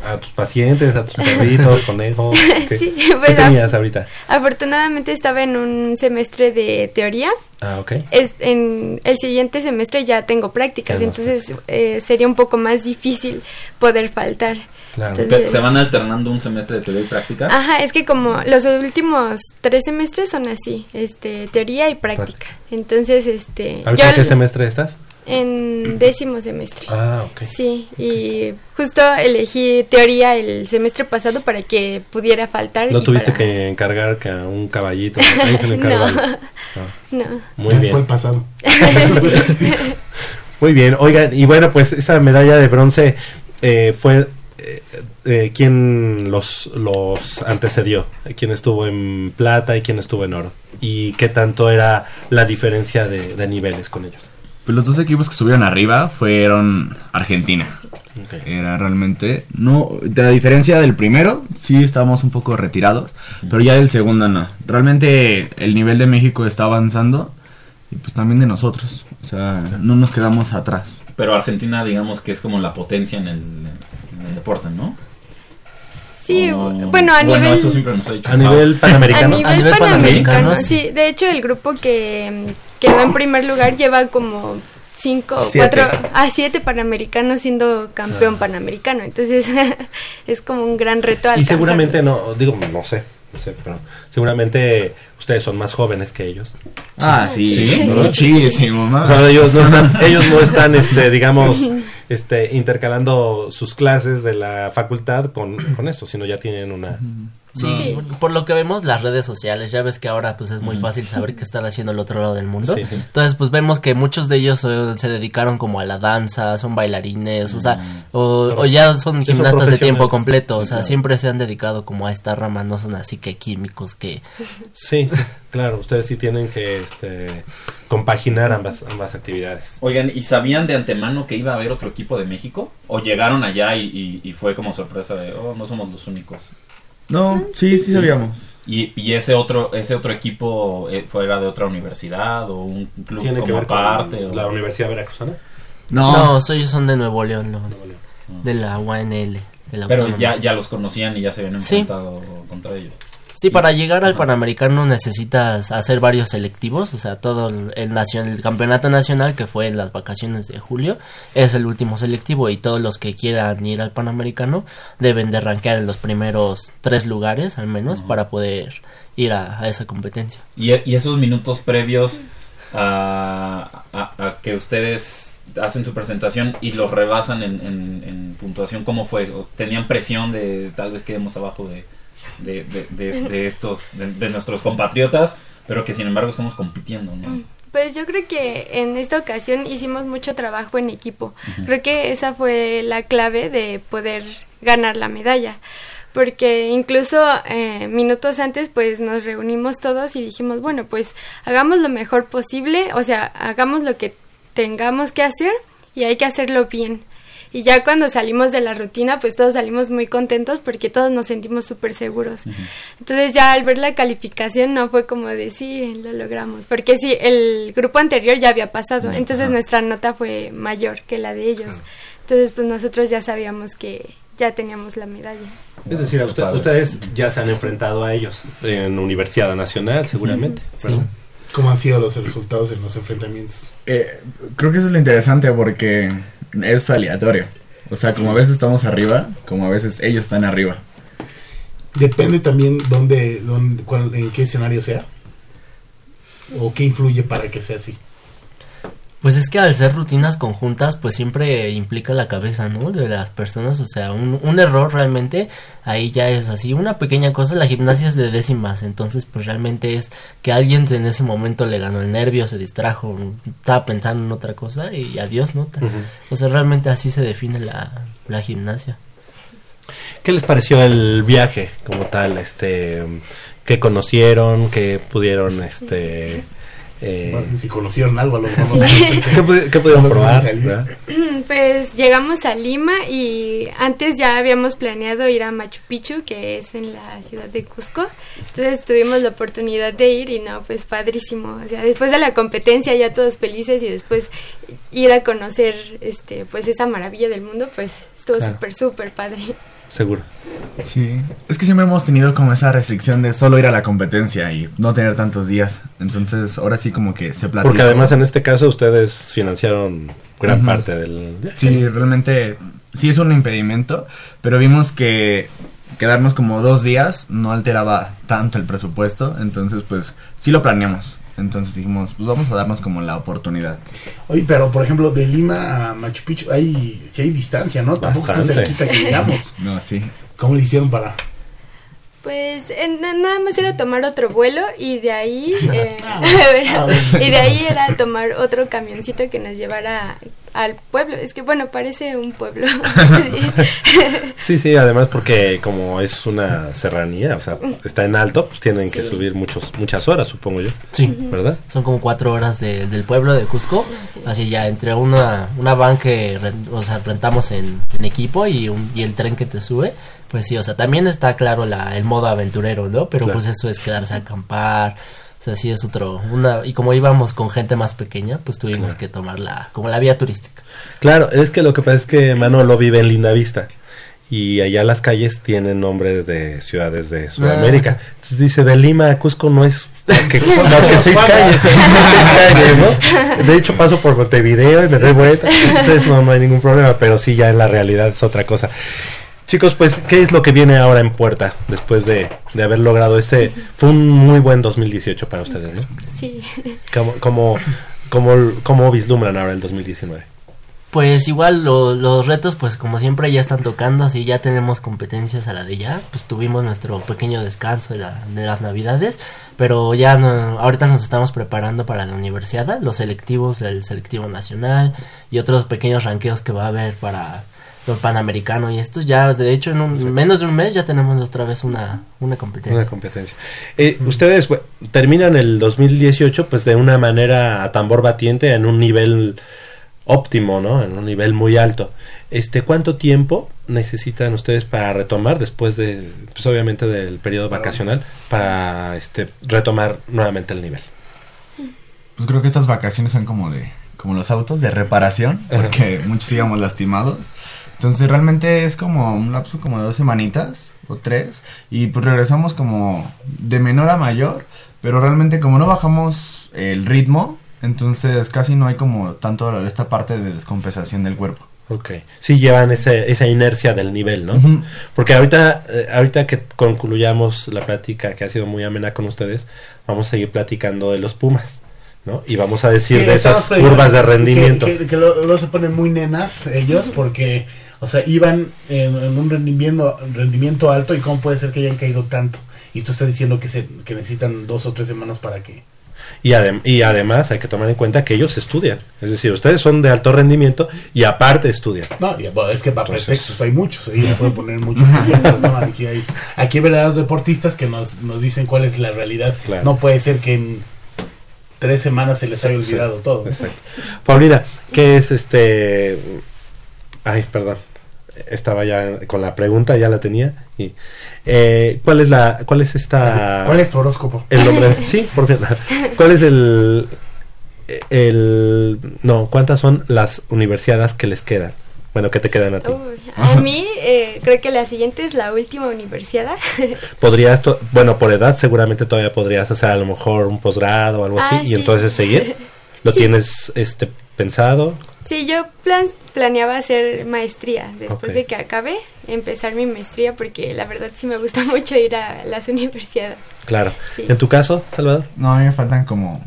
a tus pacientes, a tus perritos, (laughs) conejos. ¿Qué, Sí, ¿qué tenías ahorita? afortunadamente estaba en un semestre de teoría. Ah, ok. Es, en el siguiente semestre ya tengo prácticas, entonces eh, sería un poco más difícil poder faltar. Claro. ¿Te, Entonces- te van alternando un semestre de teoría y práctica? Ajá, es que como los últimos tres semestres son así, este, teoría y práctica. Entonces, este, ¿Ahorita yo qué semestre estás? En décimo semestre. Ah, ok. Sí, y justo elegí teoría el semestre pasado para que pudiera faltar. ¿No tuviste para- que encargar que a un caballito? (laughs) No. algo. No. No. Muy bien. Fue el pasado. (laughs) Muy bien, oigan, y bueno, pues esa medalla de bronce eh, fue eh, eh, quien los, los antecedió, quién estuvo en plata y quién estuvo en oro, y qué tanto era la diferencia de, de niveles con ellos. Pues los dos equipos que estuvieron arriba fueron Argentina. Era realmente, no, de la diferencia del primero, sí estábamos un poco retirados, pero ya del segundo no. Realmente el nivel de México está avanzando y pues también de nosotros. O sea, no nos quedamos atrás. Pero Argentina, digamos que es como la potencia en el, en el deporte, ¿no? Sí, O- bueno, a nivel... eso siempre nos ha dicho. A nivel A panamericano. nivel, A nivel panamericano, panamericano, sí. De hecho, el grupo que mm, quedó en primer lugar lleva como cinco, Siete. cuatro, a siete panamericanos siendo campeón panamericano. Entonces, (laughs) es como un gran reto. Y alcanzarlos. seguramente no, digo, no sé, no sé, pero seguramente ustedes son más jóvenes que ellos. Ah, sí, Sí, muchísimo más. O sea, ellos no están, (laughs) ellos no están, este, digamos, este, intercalando sus clases de la facultad con, con esto, sino ya tienen una. Sí, Sí. por lo que vemos las redes sociales, ya ves que ahora pues es muy fácil saber qué están haciendo al otro lado del mundo. Sí. Entonces pues vemos que muchos de ellos eh, se dedicaron como a la danza, son bailarines, o sea, o, o ya son gimnastas de tiempo completo, o sea, claro. siempre se han dedicado como a esta rama, no son así que químicos que... Sí, sí, claro, ustedes sí tienen que este, compaginar ambas, ambas actividades. Oigan, ¿y sabían de antemano que iba a haber otro equipo de México? ¿O llegaron allá y, y- y fue como sorpresa de, oh, no somos los únicos? No, sí, sí sabíamos. ¿Y, y ese otro ese otro equipo eh, fuera de otra universidad o un club ¿Tiene que como con o- la Universidad Veracruzana? No, No, ellos son de Nuevo León, los de la UNL, de la Pero ya, ya los conocían y ya se habían Sí. enfrentado contra ellos. Sí, para llegar al Panamericano necesitas hacer varios selectivos, o sea, todo el, el, nacion- el campeonato nacional que fue en las vacaciones de julio es el último selectivo y todos los que quieran ir al Panamericano deben de rankear en los primeros tres lugares al menos para poder ir a, a esa competencia. Y, y esos minutos previos a, a- a que ustedes hacen su presentación y los rebasan en, en- en puntuación, ¿cómo fue? ¿O ¿Tenían presión de tal vez quedemos abajo de, de, de- de- de estos, de, de nuestros compatriotas, pero que sin embargo estamos compitiendo, ¿no? Pues yo creo que en esta ocasión hicimos mucho trabajo en equipo. Creo que esa fue la clave de poder ganar la medalla. Porque incluso eh, minutos antes pues nos reunimos todos y dijimos, bueno, pues hagamos lo mejor posible, o sea, hagamos lo que tengamos que hacer y hay que hacerlo bien. Y ya cuando salimos de la rutina, pues todos salimos muy contentos porque todos nos sentimos súper seguros. Entonces ya al ver la calificación no fue como de sí, lo logramos. Porque sí, el grupo anterior ya había pasado. Entonces nuestra nota fue mayor que la de ellos. Entonces pues nosotros ya sabíamos que ya teníamos la medalla. Es decir, a usted- ustedes ya se han enfrentado a ellos en Universidad Nacional, seguramente. ¿verdad? ¿Cómo han sido los resultados en los enfrentamientos? Eh, creo que eso es lo interesante porque es aleatorio. O sea, como a veces estamos arriba, como a veces ellos están arriba. Depende también dónde, dónde cuál- en qué escenario sea. ¿O qué influye para que sea así? Pues es que al ser rutinas conjuntas, pues siempre implica la cabeza, ¿no? De las personas, o sea, un, un error realmente, ahí ya es así, una pequeña cosa, la gimnasia es de décimas, entonces pues realmente es que alguien en ese momento le ganó el nervio, se distrajo, estaba pensando en otra cosa y adiós, ¿no? O sea, realmente así se define la, la gimnasia. ¿Qué les pareció el viaje como tal? Este, ¿Qué conocieron? ¿Qué pudieron, este... eh, Bueno, si conocieron algo, a lo mejor. (laughs) ¿qué, qué pudieron probar? (clears throat) Pues llegamos a Lima y antes ya habíamos planeado ir a Machu Picchu, que es en la ciudad de Cusco. Entonces tuvimos la oportunidad de ir y no, pues padrísimo. O sea, después de la competencia ya todos felices y después ir a conocer este pues esa maravilla del mundo, pues estuvo Claro. súper, súper padre. Seguro. Sí, es que siempre hemos tenido como esa restricción de solo ir a la competencia y no tener tantos días. Entonces, ahora sí como que se platica. Porque además en este caso ustedes financiaron gran parte del. Sí, realmente sí es un impedimento, pero vimos que quedarnos como dos días no alteraba tanto el presupuesto, entonces pues sí lo planeamos. Entonces dijimos, pues vamos a darnos como la oportunidad. Oye, pero por ejemplo, de Lima a Machu Picchu, hay, sí hay distancia, ¿no? Tampoco está cerquita que llegamos. (laughs) No, sí. ¿Cómo le hicieron para...? Pues en- na- nada más era tomar otro vuelo y de ahí (laughs) eh, Ah, (laughs) bueno. y de ahí era tomar otro camioncito que nos llevara al pueblo. Es que bueno, parece un pueblo. (laughs) Sí. Sí, además porque como es una serranía, o sea, está en alto, pues tienen que subir muchos, muchas horas, supongo yo, Sí. ¿verdad? Son como cuatro horas de- del pueblo de Cusco. Así ya entre una, una van que o sea, rentamos en, en equipo y, un, y el tren que te sube. Pues sí, o sea, también está claro la, el modo aventurero, ¿no? Pero Claro. pues eso es quedarse a acampar. O sea, sí es otro. Una, y como íbamos con gente más pequeña, pues tuvimos que tomar la, como la vía turística. Claro, es que lo que pasa es que Manolo vive en Linda Vista y allá las calles tienen nombres de ciudades de Sudamérica. Entonces dice, de Lima a Cusco no es más que, (laughs) más que seis calles, seis (laughs) calles, ¿no? De hecho paso por Montevideo y me doy vuelta, entonces no, no hay ningún problema, pero sí ya en la realidad es otra cosa. Chicos, pues, ¿qué es lo que viene ahora en puerta después de, de haber logrado este? Fue un muy buen 2018 para ustedes, ¿no? Sí. ¿Cómo, cómo, cómo, cómo vislumbran ahora el 2019? Pues igual lo- los retos, pues como siempre ya están tocando, así ya tenemos competencias a la de ya, pues tuvimos nuestro pequeño descanso de, la- de las navidades, pero ya no, ahorita nos estamos preparando para la universidad, los selectivos del selectivo nacional y otros pequeños ranqueos que va a haber para los panamericanos y estos ya, de hecho en un, menos de un mes ya tenemos otra vez una, una competencia. Una competencia. Eh, ustedes bueno, terminan el 2018 pues de una manera a tambor batiente en un nivel óptimo, ¿no? En un nivel muy alto. Este, ¿cuánto tiempo necesitan ustedes para retomar después de, pues obviamente del periodo vacacional para este retomar nuevamente el nivel? Pues creo que estas vacaciones son como de como los autos de reparación, porque muchos íbamos lastimados. Entonces realmente es como un lapso como de dos semanitas o tres y pues regresamos como de menor a mayor, pero realmente como no bajamos el ritmo, entonces casi no hay como tanto esta parte de descompensación del cuerpo. Ok. Sí llevan ese, esa inercia del nivel, ¿no? Porque ahorita, eh, ahorita que concluyamos la plática que ha sido muy amena con ustedes, vamos a seguir platicando de los Pumas, ¿no? Y vamos a decir Sí, de esas curvas de que- rendimiento. Que, que lo- luego se ponen muy nenas ellos porque, o sea, iban en, en un rendimiento, rendimiento alto y cómo puede ser que hayan caído tanto. Y tú estás diciendo que, se, que necesitan dos o tres semanas para que... Y, adem- y además hay que tomar en cuenta que ellos estudian. Es decir, ustedes son de alto rendimiento y aparte estudian. No, y, bueno, es que para Entonces- pretextos hay muchos, ahí le puedo poner muchos (laughs) pretextos, ¿no? Aquí hay, aquí hay verdaderos deportistas que nos, nos dicen cuál es la realidad. Claro. No puede ser que en tres semanas se les haya Sí, olvidado todo. Exacto. Paulina, ¿qué es este? Ay, perdón. Estaba ya con la pregunta, ya la tenía. Y, eh, ¿Cuál es la, cuál es esta? ¿Cuál es tu horóscopo? el nombre? (laughs) Sí, por fin. ¿Cuál es el, el, no? ¿Cuántas son las universidades que les quedan? Bueno, que te quedan a ti. Uy, a mí eh, creo que la siguiente es la última universidad. (laughs) Podrías, to- bueno, por edad seguramente todavía podrías hacer a lo mejor un posgrado o algo así Ah, y sí. entonces seguir. (laughs) ¿Lo Sí. tienes, este, pensado? Sí, yo plan planeaba hacer maestría después de que acabe, empezar mi maestría porque la verdad sí me gusta (laughs) mucho ir a las universidades. Claro. Sí. ¿En tu caso, Salvador? No, a mí me faltan como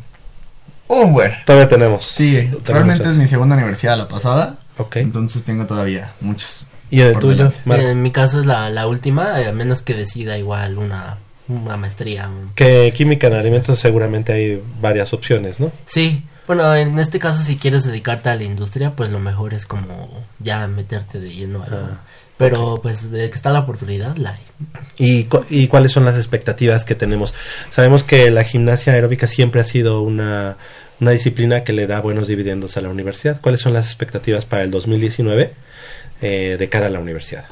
Un buen. Todavía tenemos. Sí, Tenemos realmente muchas. es mi segunda universidad la pasada. Ok. Entonces tengo todavía muchos. ¿Y en el tuyo? En mi caso es la, la última, eh, a menos que decida igual una, una maestría. un- Que química en alimentos seguramente hay varias opciones, ¿no? Sí, bueno, en este caso si quieres dedicarte a la industria, pues lo mejor es como ya meterte de lleno a algo. Ah, Pero pues de que está la oportunidad, la hay. ¿Y, cu- ¿Y cuáles son las expectativas que tenemos? Sabemos que la gimnasia aeróbica siempre ha sido una, una disciplina que le da buenos dividendos a la universidad. ¿Cuáles son las expectativas para el 2019 eh, de cara a la universidad?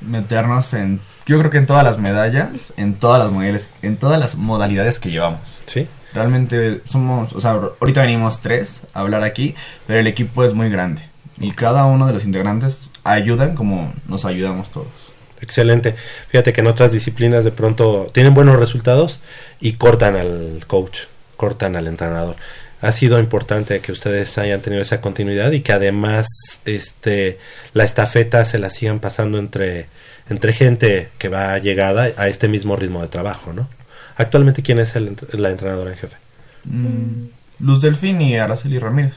Meternos en. Yo creo que en todas las medallas, en todas las modalidades, en todas las modalidades que llevamos. ¿Sí? Realmente somos, o sea, ahorita venimos tres a hablar aquí, pero el equipo es muy grande. Y cada uno de los integrantes ayudan como nos ayudamos todos. Excelente. Fíjate que en otras disciplinas de pronto tienen buenos resultados y cortan al coach, cortan al entrenador. Ha sido importante que ustedes hayan tenido esa continuidad y que además este la estafeta se la sigan pasando entre entre gente que va llegada a este mismo ritmo de trabajo, ¿no? Actualmente quién es el, la entrenadora en jefe? Mm, Luz Delfín y Araceli Ramírez.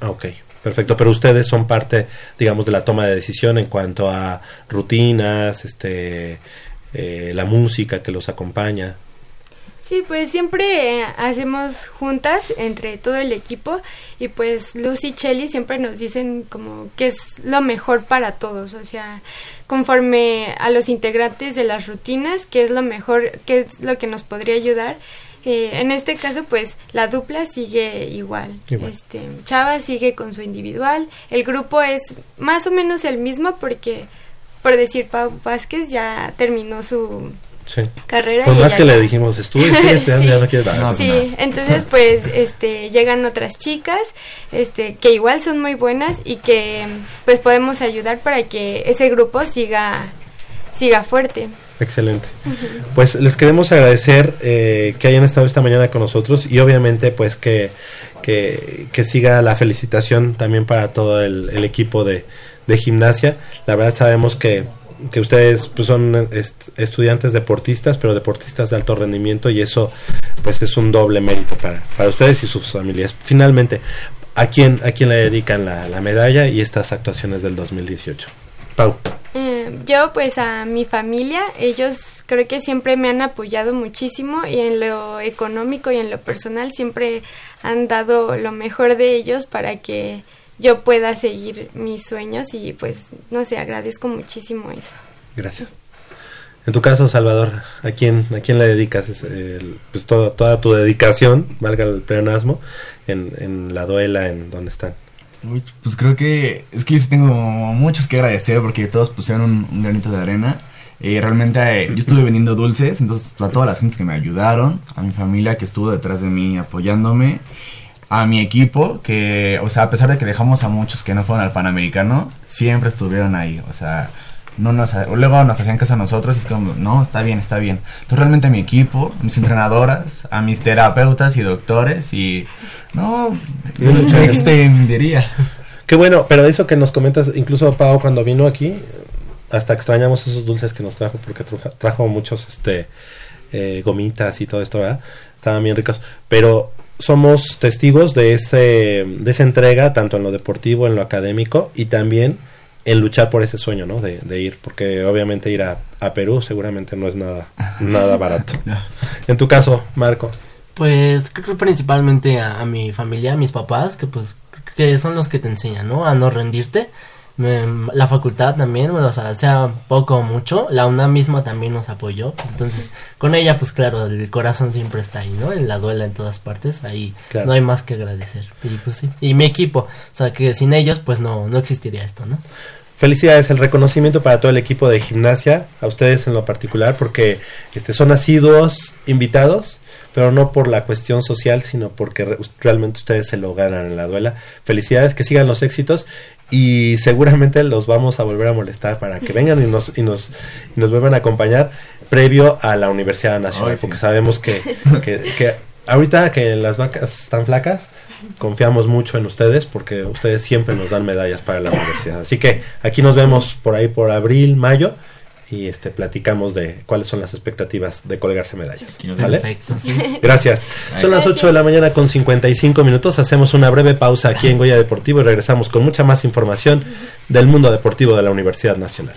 Ah, Ok, perfecto. Pero ustedes son parte, digamos, de la toma de decisión en cuanto a rutinas, este, eh, la música que los acompaña. Sí, pues siempre eh, hacemos juntas entre todo el equipo y pues Lucy y Chelly siempre nos dicen como que es lo mejor para todos, o sea, conforme a los integrantes de las rutinas, que es lo mejor, que es lo que nos podría ayudar. Eh, en este caso, pues la dupla sigue igual. Igual. Este, Chava sigue con su individual. El grupo es más o menos el mismo porque, por decir, Pau Vázquez ya terminó su Sí. carrera. Por y más que le dijimos, estudia, (laughs) estudiando, Sí. ya no quieres dar. No, Sí, entonces (laughs) pues este llegan otras chicas, este que igual son muy buenas y que pues podemos ayudar para que ese grupo siga siga fuerte. Excelente. Pues les queremos agradecer eh, que hayan estado esta mañana con nosotros y obviamente pues que, que, que siga la felicitación también para todo el, el equipo de, de gimnasia. La verdad sabemos que, que ustedes pues, son est- estudiantes deportistas, pero deportistas de alto rendimiento y eso pues es un doble mérito para, para ustedes y sus familias. Finalmente, ¿a quién, a quién le dedican la, la medalla y estas actuaciones del 2018? Pau. Eh, yo pues a mi familia, ellos creo que siempre me han apoyado muchísimo y en lo económico y en lo personal siempre han dado lo mejor de ellos para que yo pueda seguir mis sueños y pues no sé, agradezco muchísimo eso. Gracias. En tu caso, Salvador, ¿a quién, a quién le dedicas el- pues todo- toda tu dedicación, valga el pleonasmo, en, en la duela, en donde están? Uy, pues creo que es que yo sí tengo muchos que agradecer porque todos pusieron un, un granito de arena. Eh, realmente eh, yo estuve vendiendo dulces, entonces a todas las gentes que me ayudaron, a mi familia que estuvo detrás de mí apoyándome, a mi equipo que, o sea, a pesar de que dejamos a muchos que no fueron al Panamericano, siempre estuvieron ahí, o sea, no nos, luego nos hacían caso a nosotros y es como, no, está bien, está bien. Entonces realmente a mi equipo, a mis entrenadoras, a mis terapeutas y doctores y, no, bien. extendería. (laughs) Qué bueno, pero eso que nos comentas, incluso Pau cuando vino aquí, hasta extrañamos esos dulces que nos trajo, porque truja- trajo muchos este eh, gomitas y todo esto, ¿verdad? Estaban bien ricos. Pero somos testigos de, ese, de esa entrega, tanto en lo deportivo, en lo académico, y también en luchar por ese sueño, ¿no? De, de ir, porque obviamente ir a, a Perú seguramente no es nada, (laughs) nada barato. En tu caso, Marco. Pues creo que principalmente a, a mi familia, a mis papás, que pues que son los que te enseñan, ¿no? A no rendirte. La facultad también, bueno, o sea, sea poco o mucho, la UNAM misma también nos apoyó, pues, entonces con ella pues claro, el corazón siempre está ahí, ¿no? En la duela en todas partes, ahí Claro. no hay más que agradecer. Y pues sí, y mi equipo, o sea, que sin ellos pues no, no existiría esto, ¿no? Felicidades, el reconocimiento para todo el equipo de gimnasia, a ustedes en lo particular, porque este, son asiduos invitados, pero no por la cuestión social, sino porque re- realmente ustedes se lo ganan en la duela. Felicidades, que sigan los éxitos y seguramente los vamos a volver a molestar para que vengan y nos, y nos, y nos vuelvan a acompañar previo a la Universidad Nacional, Ay, sí. porque sabemos que, que, que ahorita que las vacas están flacas, confiamos mucho en ustedes porque ustedes siempre nos dan medallas para la universidad. Así que aquí nos vemos por ahí por abril, mayo y este platicamos de cuáles son las expectativas de colgarse medallas. Perfecto, sí. (laughs) Gracias. Son las 8 de la mañana con 55 minutos. Hacemos una breve pausa aquí en Goya Deportivo y regresamos con mucha más información del mundo deportivo de la Universidad Nacional.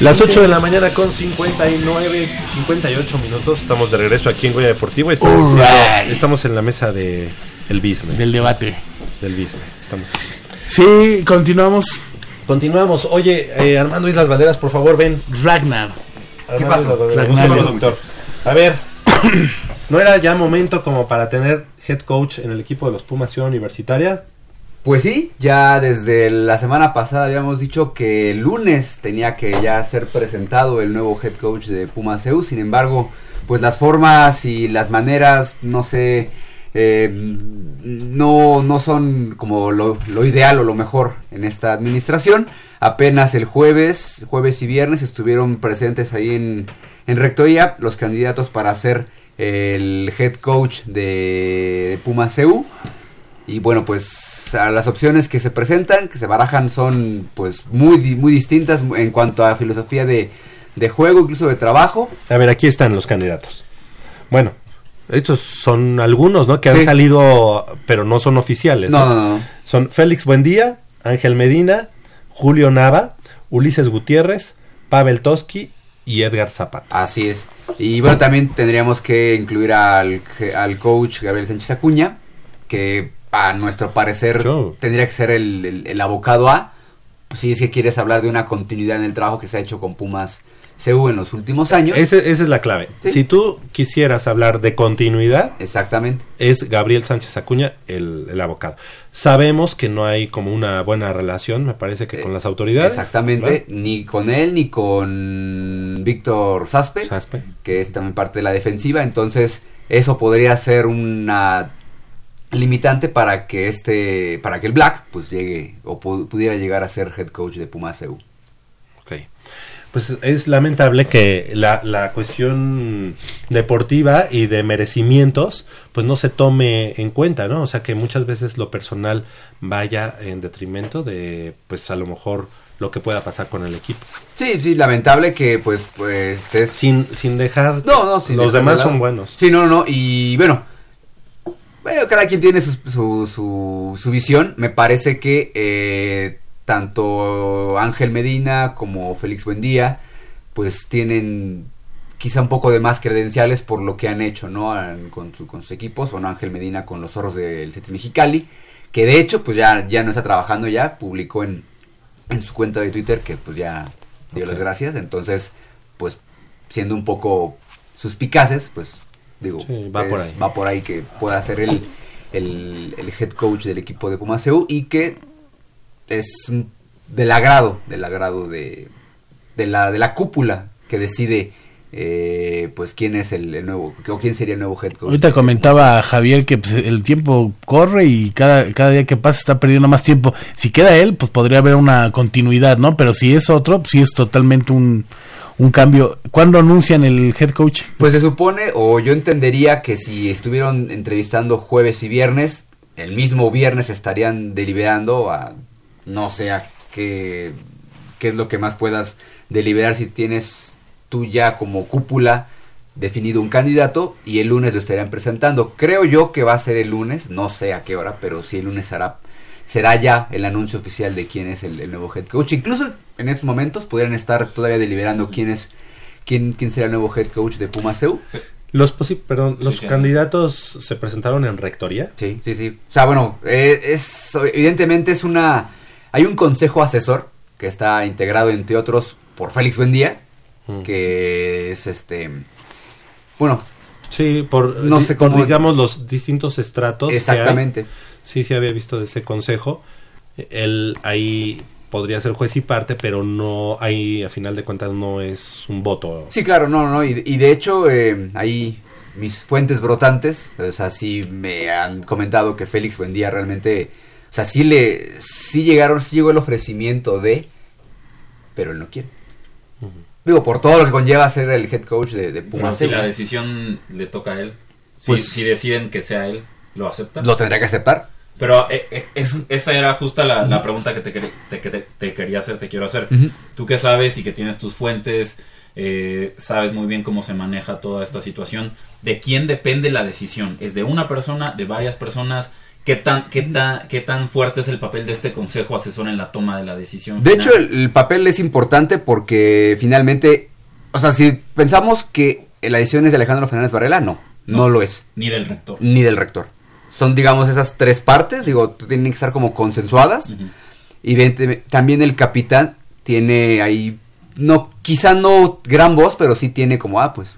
Las 8 de la mañana con 59, 58 minutos. Estamos de regreso aquí en Goya Deportivo. Estamos, estamos en la mesa de el business. Del debate. del business. Estamos aquí. Sí, continuamos. Continuamos. Oye, eh, Armando Islas Banderas, por favor, ven. Ragnar. Pasó? Un segundo, doctor. A ver, (coughs) ¿no era ya momento como para tener head coach en el equipo de los Pumas Ciudad Universitaria? Pues sí, ya desde la semana pasada habíamos dicho que el lunes tenía que ya ser presentado el nuevo head coach de Pumas. Sin embargo, pues las formas y las maneras, no sé, eh, no, no son como lo, lo ideal o lo mejor en esta administración. Apenas el jueves, jueves y viernes estuvieron presentes ahí en, en Rectoría los candidatos para ser el head coach de Pumas EU. Y bueno, pues a las opciones que se presentan, que se barajan, son pues muy, muy distintas en cuanto a filosofía de, de juego, incluso de trabajo. A ver, aquí están los candidatos. Bueno, estos son algunos, ¿no? Que han Sí. salido, pero no son oficiales. No, no, no. Son Félix Buendía, Ángel Medina, Julio Nava, Ulises Gutiérrez, Pavel Toski y Edgar Zapata. Así es. Y bueno, también tendríamos que incluir al, al coach Gabriel Sánchez Acuña, que a nuestro parecer Yo- tendría que ser el, el- el abocado a, si es que quieres hablar de una continuidad en el trabajo que se ha hecho con Pumas CU en los últimos años. Ese- esa es la clave. Sí. Si tú quisieras hablar de continuidad, Exactamente. es Gabriel Sánchez Acuña el, el abocado. Sabemos que no hay como una buena relación, me parece que con las autoridades. Exactamente, ni con él ni con Víctor Saspe. Saspe. que es también parte de la defensiva, entonces eso podría ser una limitante para que este para que el Black pues llegue o pu- pudiera llegar a ser head coach de Pumas EU. Ok. Pues es lamentable que la, la cuestión deportiva y de merecimientos pues no se tome en cuenta, ¿no? O sea que muchas veces lo personal vaya en detrimento de pues a lo mejor lo que pueda pasar con el equipo. Sí, sí, lamentable que pues pues Sin, sin dejar... No, no, sin Los dejar demás son buenos. Sí, no, no, no. Y bueno, bueno, cada quien tiene su, su, su, su visión. Me parece que eh, tanto Ángel Medina como Félix Buendía, pues tienen quizá un poco de más credenciales por lo que han hecho, ¿no? Con, su- con sus equipos. Bueno, Ángel Medina con los zorros del Cetis Mexicali, que de hecho, pues ya, ya no está trabajando ya, publicó en, en su cuenta de Twitter que pues ya dio las gracias. Entonces, pues siendo un poco suspicaces, pues digo, Sí, va por ahí. va por ahí que pueda ser el, el, el head coach del equipo de Pumaseu y que es del agrado, del agrado de, de, la, de la cúpula que decide eh, pues quién es el, el nuevo, o quién sería el nuevo head coach. Ahorita comentaba Javier que pues, el tiempo corre y cada, cada día que pasa está perdiendo más tiempo. Si queda él, pues podría haber una continuidad, ¿no? Pero si es otro, pues sí es totalmente un, un cambio. ¿Cuándo anuncian el head coach? Pues se supone, o yo entendería que si estuvieron entrevistando jueves y viernes, el mismo viernes estarían deliberando a no sé a qué, qué es lo que más puedas deliberar si tienes tú ya como cúpula definido un candidato y el lunes lo estarían presentando. Creo yo que va a ser el lunes, no sé a qué hora, pero sí el lunes será, será ya el anuncio oficial de quién es el, el nuevo head coach. Incluso en estos momentos podrían estar todavía deliberando quién es quién, quién será el nuevo head coach de Pumaseu. Los, posi- perdón, Sí, los sí. candidatos se presentaron en rectoría. Sí, sí, sí. O sea, bueno, eh, es evidentemente es una hay un consejo asesor que está integrado entre otros por Félix Buendía, Mm. que es este bueno, Sí, por, No sé por, cómo- digamos, los distintos estratos. exactamente. Sí, sí había visto de ese consejo. Él ahí podría ser juez y parte, pero no, ahí a final de cuentas no es un voto. Sí, claro, no, no, y, y de hecho eh, ahí mis fuentes brotantes, o sea, sí me han comentado que Félix Buendía realmente, o sea, sí le sí llegaron, sí llegó el ofrecimiento de pero él no quiere. Digo, por todo lo que conlleva ser el head coach de, de Pumas. si la decisión le toca a él, si, Pues- si deciden que sea él, ¿lo aceptan? lo tendrá que aceptar. Pero eh, eh, es- esa era justa la, la pregunta que te, te- te- te quería hacer, te quiero hacer. Ujú. Tú que sabes y que tienes tus fuentes, eh, sabes muy bien cómo se maneja toda esta situación. ¿De quién depende la decisión? ¿Es de una persona, de varias personas? ¿Qué tan, qué qué tan fuerte es el papel de este consejo asesor en la toma de la decisión? De hecho, el, el papel es importante porque finalmente, o sea, si pensamos que la decisión es de Alejandro Fernández Varela, no, no, No. lo es, Ni del rector. ni del rector. Son, digamos, esas tres partes, digo, tienen que estar como consensuadas. Y también el capitán tiene ahí, no, quizá no gran voz, pero sí tiene como, ah, pues,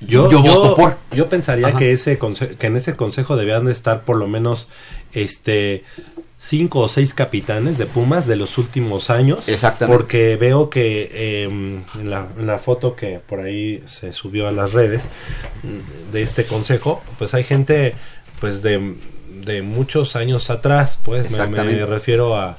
Yo, Yo yo, voto por. yo pensaría Ajá. que ese que en ese consejo debían de estar por lo menos este cinco o seis capitanes de Pumas de los últimos años. Exactamente. Porque veo que eh, en, la, en la foto que por ahí se subió a las redes mm, de este consejo, pues hay gente pues de, de muchos años atrás, pues me- me, refiero a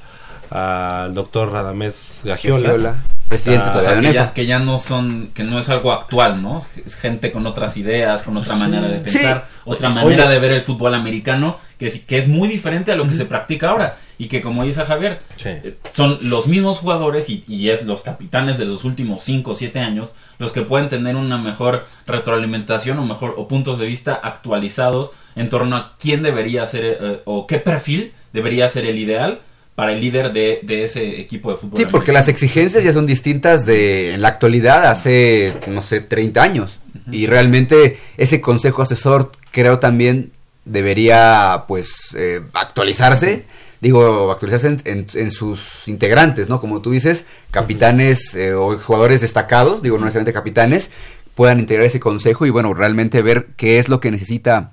al doctor Radamés Gagiola. Gagiola, presidente Ah, todavía O sea, de que ya, que ya no son, que no es algo actual, ¿no? Es gente con otras ideas, con otra manera de Sí. pensar, otra Oye. manera de ver el fútbol americano, que es, que es muy diferente a lo que se practica ahora. Y que como dice Javier, Sí. eh, son los mismos jugadores y, y es los capitanes de los últimos 5 o 7 años los que pueden tener una mejor retroalimentación o mejor o puntos de vista actualizados en torno a quién debería ser eh, o qué perfil debería ser el ideal para el líder de, de ese equipo de fútbol. Sí, porque las exigencias ya son distintas de en la actualidad hace, no sé, 30 años. Y realmente ese consejo asesor creo también debería, pues, eh, actualizarse. Digo, actualizarse en, en- en sus integrantes, ¿no? Como tú dices, capitanes eh, o jugadores destacados, digo, no necesariamente capitanes, puedan integrar ese consejo y, bueno, realmente ver qué es lo que necesita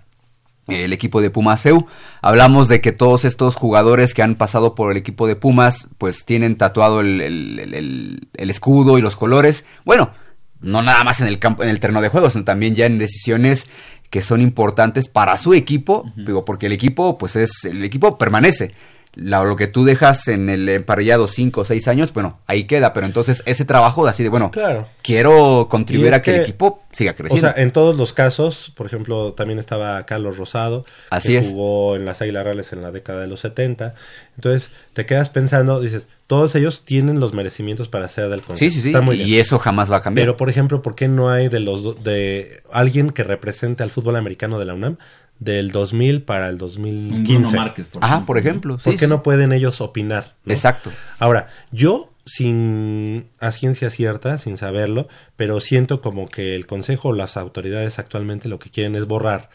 el equipo de Pumaseu. Hablamos de que todos estos jugadores que han pasado por el equipo de Pumas, pues tienen tatuado el, el- el- el- el escudo y los colores. Bueno, no nada más en el campo, en el terreno de juego, sino también ya en decisiones que son importantes para su equipo, digo, porque el equipo, pues es, el equipo permanece. La- lo que tú dejas en el emparrillado cinco o seis años, bueno, ahí queda, pero entonces ese trabajo así de, bueno, Claro. quiero contribuir a que, el equipo siga O creciendo. sea, en todos los casos, por ejemplo, también estaba Carlos Rosado, Así que es. jugó en las Águilas Reales en la década de los 70. Entonces, te quedas pensando, dices, todos ellos tienen los merecimientos para ser del consejo. sí, sí, sí, Está muy bien. y eso jamás va a cambiar. Pero, por ejemplo, ¿por qué no hay de los de alguien que represente al fútbol americano de la UNAM del 2000 para el Un 2015? Bruno Márquez, por Ajá, ejemplo, por ¿no? ejemplo. ¿Por sí, qué sí. no pueden ellos opinar? no? Exacto. Ahora, yo, sin a ciencia cierta, sin saberlo, pero siento como que el Consejo o las autoridades actualmente lo que quieren es borrar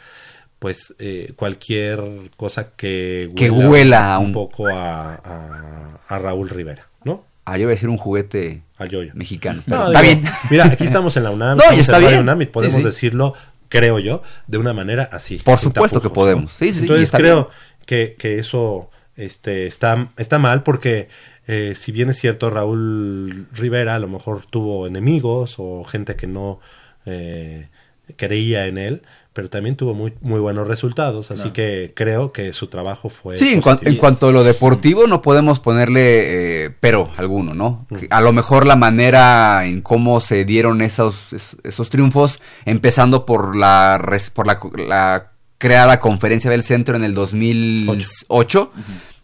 pues eh, cualquier cosa que Que huela un un- poco a, a- a Raúl Rivera, ¿no? Ah, yo voy a decir un juguete Al yoyo. mexicano. No, Pero está digo, bien. Mira, aquí (laughs) estamos en la UNAM, No, y está bien. UNAM y podemos Sí, sí. decirlo, creo yo, de una manera así. Por supuesto que podemos. Sí, sí, Entonces está creo que, que eso este, está, está mal porque eh, si bien es cierto Raúl Rivera a lo mejor tuvo enemigos o gente que no eh, creía en él, pero también tuvo muy, muy buenos resultados, así que creo que su trabajo fue... Sí, en, cuan- en cuanto a lo deportivo no podemos ponerle eh, pero alguno, ¿no? Que A lo mejor la manera en cómo se dieron esos, es- esos triunfos, empezando por la, res- por la, co- la creada conferencia del centro en el 2008,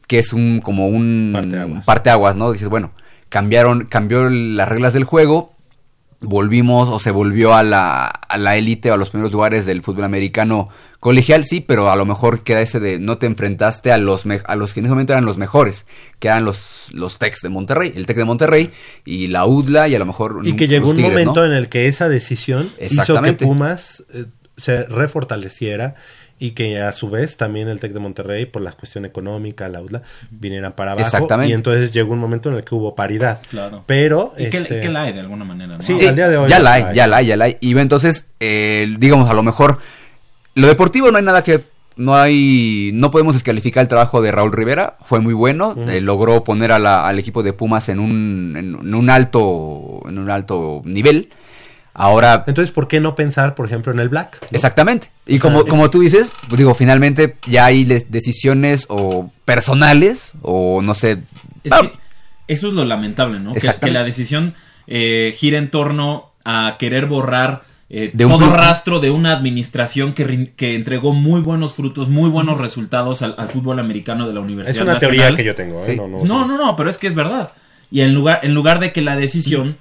que es un como un Parteaguas. parteaguas, ¿no? Dices, bueno, cambiaron, cambió las reglas del juego, volvimos o se volvió a la, a la élite o a los primeros lugares del fútbol americano colegial, sí, pero a lo mejor queda ese de no te enfrentaste a los me- a los que en ese momento eran los mejores, que eran los, los Tex de Monterrey, el Tex de Monterrey y la UDLA y a lo mejor Y que llegó un Tigres, momento ¿no? en el que esa decisión hizo que. Pumas eh, se refortaleciera y que a su vez también el TEC de Monterrey, por la cuestión económica, la UDLA, vinieran para abajo. Exactamente. Y entonces llegó un momento en el que hubo paridad. Claro. Pero... Y este, que la hay de alguna manera, ¿no? Sí, Eh, al día de hoy ya la hay. hay, ya la hay, ya la hay. Y entonces, eh, digamos, a lo mejor, lo deportivo no hay nada que, no hay, no podemos descalificar el trabajo de Raúl Rivera, fue muy bueno, eh, logró poner a la- al equipo de Pumas en un, en, en un alto, en un alto nivel. Ahora, Entonces, ¿por qué no pensar, por ejemplo, en el Black? ¿no? Exactamente. Y O como, como tú dices, pues digo, finalmente ya hay de- decisiones o personales o no sé. Es que eso es lo lamentable, ¿no? Que, la decisión eh, gira en torno a querer borrar eh, De todo rastro de una administración que, rin- que entregó muy buenos frutos, muy buenos resultados al, al fútbol americano de la Universidad Es una Nacional. teoría que yo tengo, ¿eh? Sí. No, no, No, no, no, pero es que es verdad. Y en lugar, en lugar de que la decisión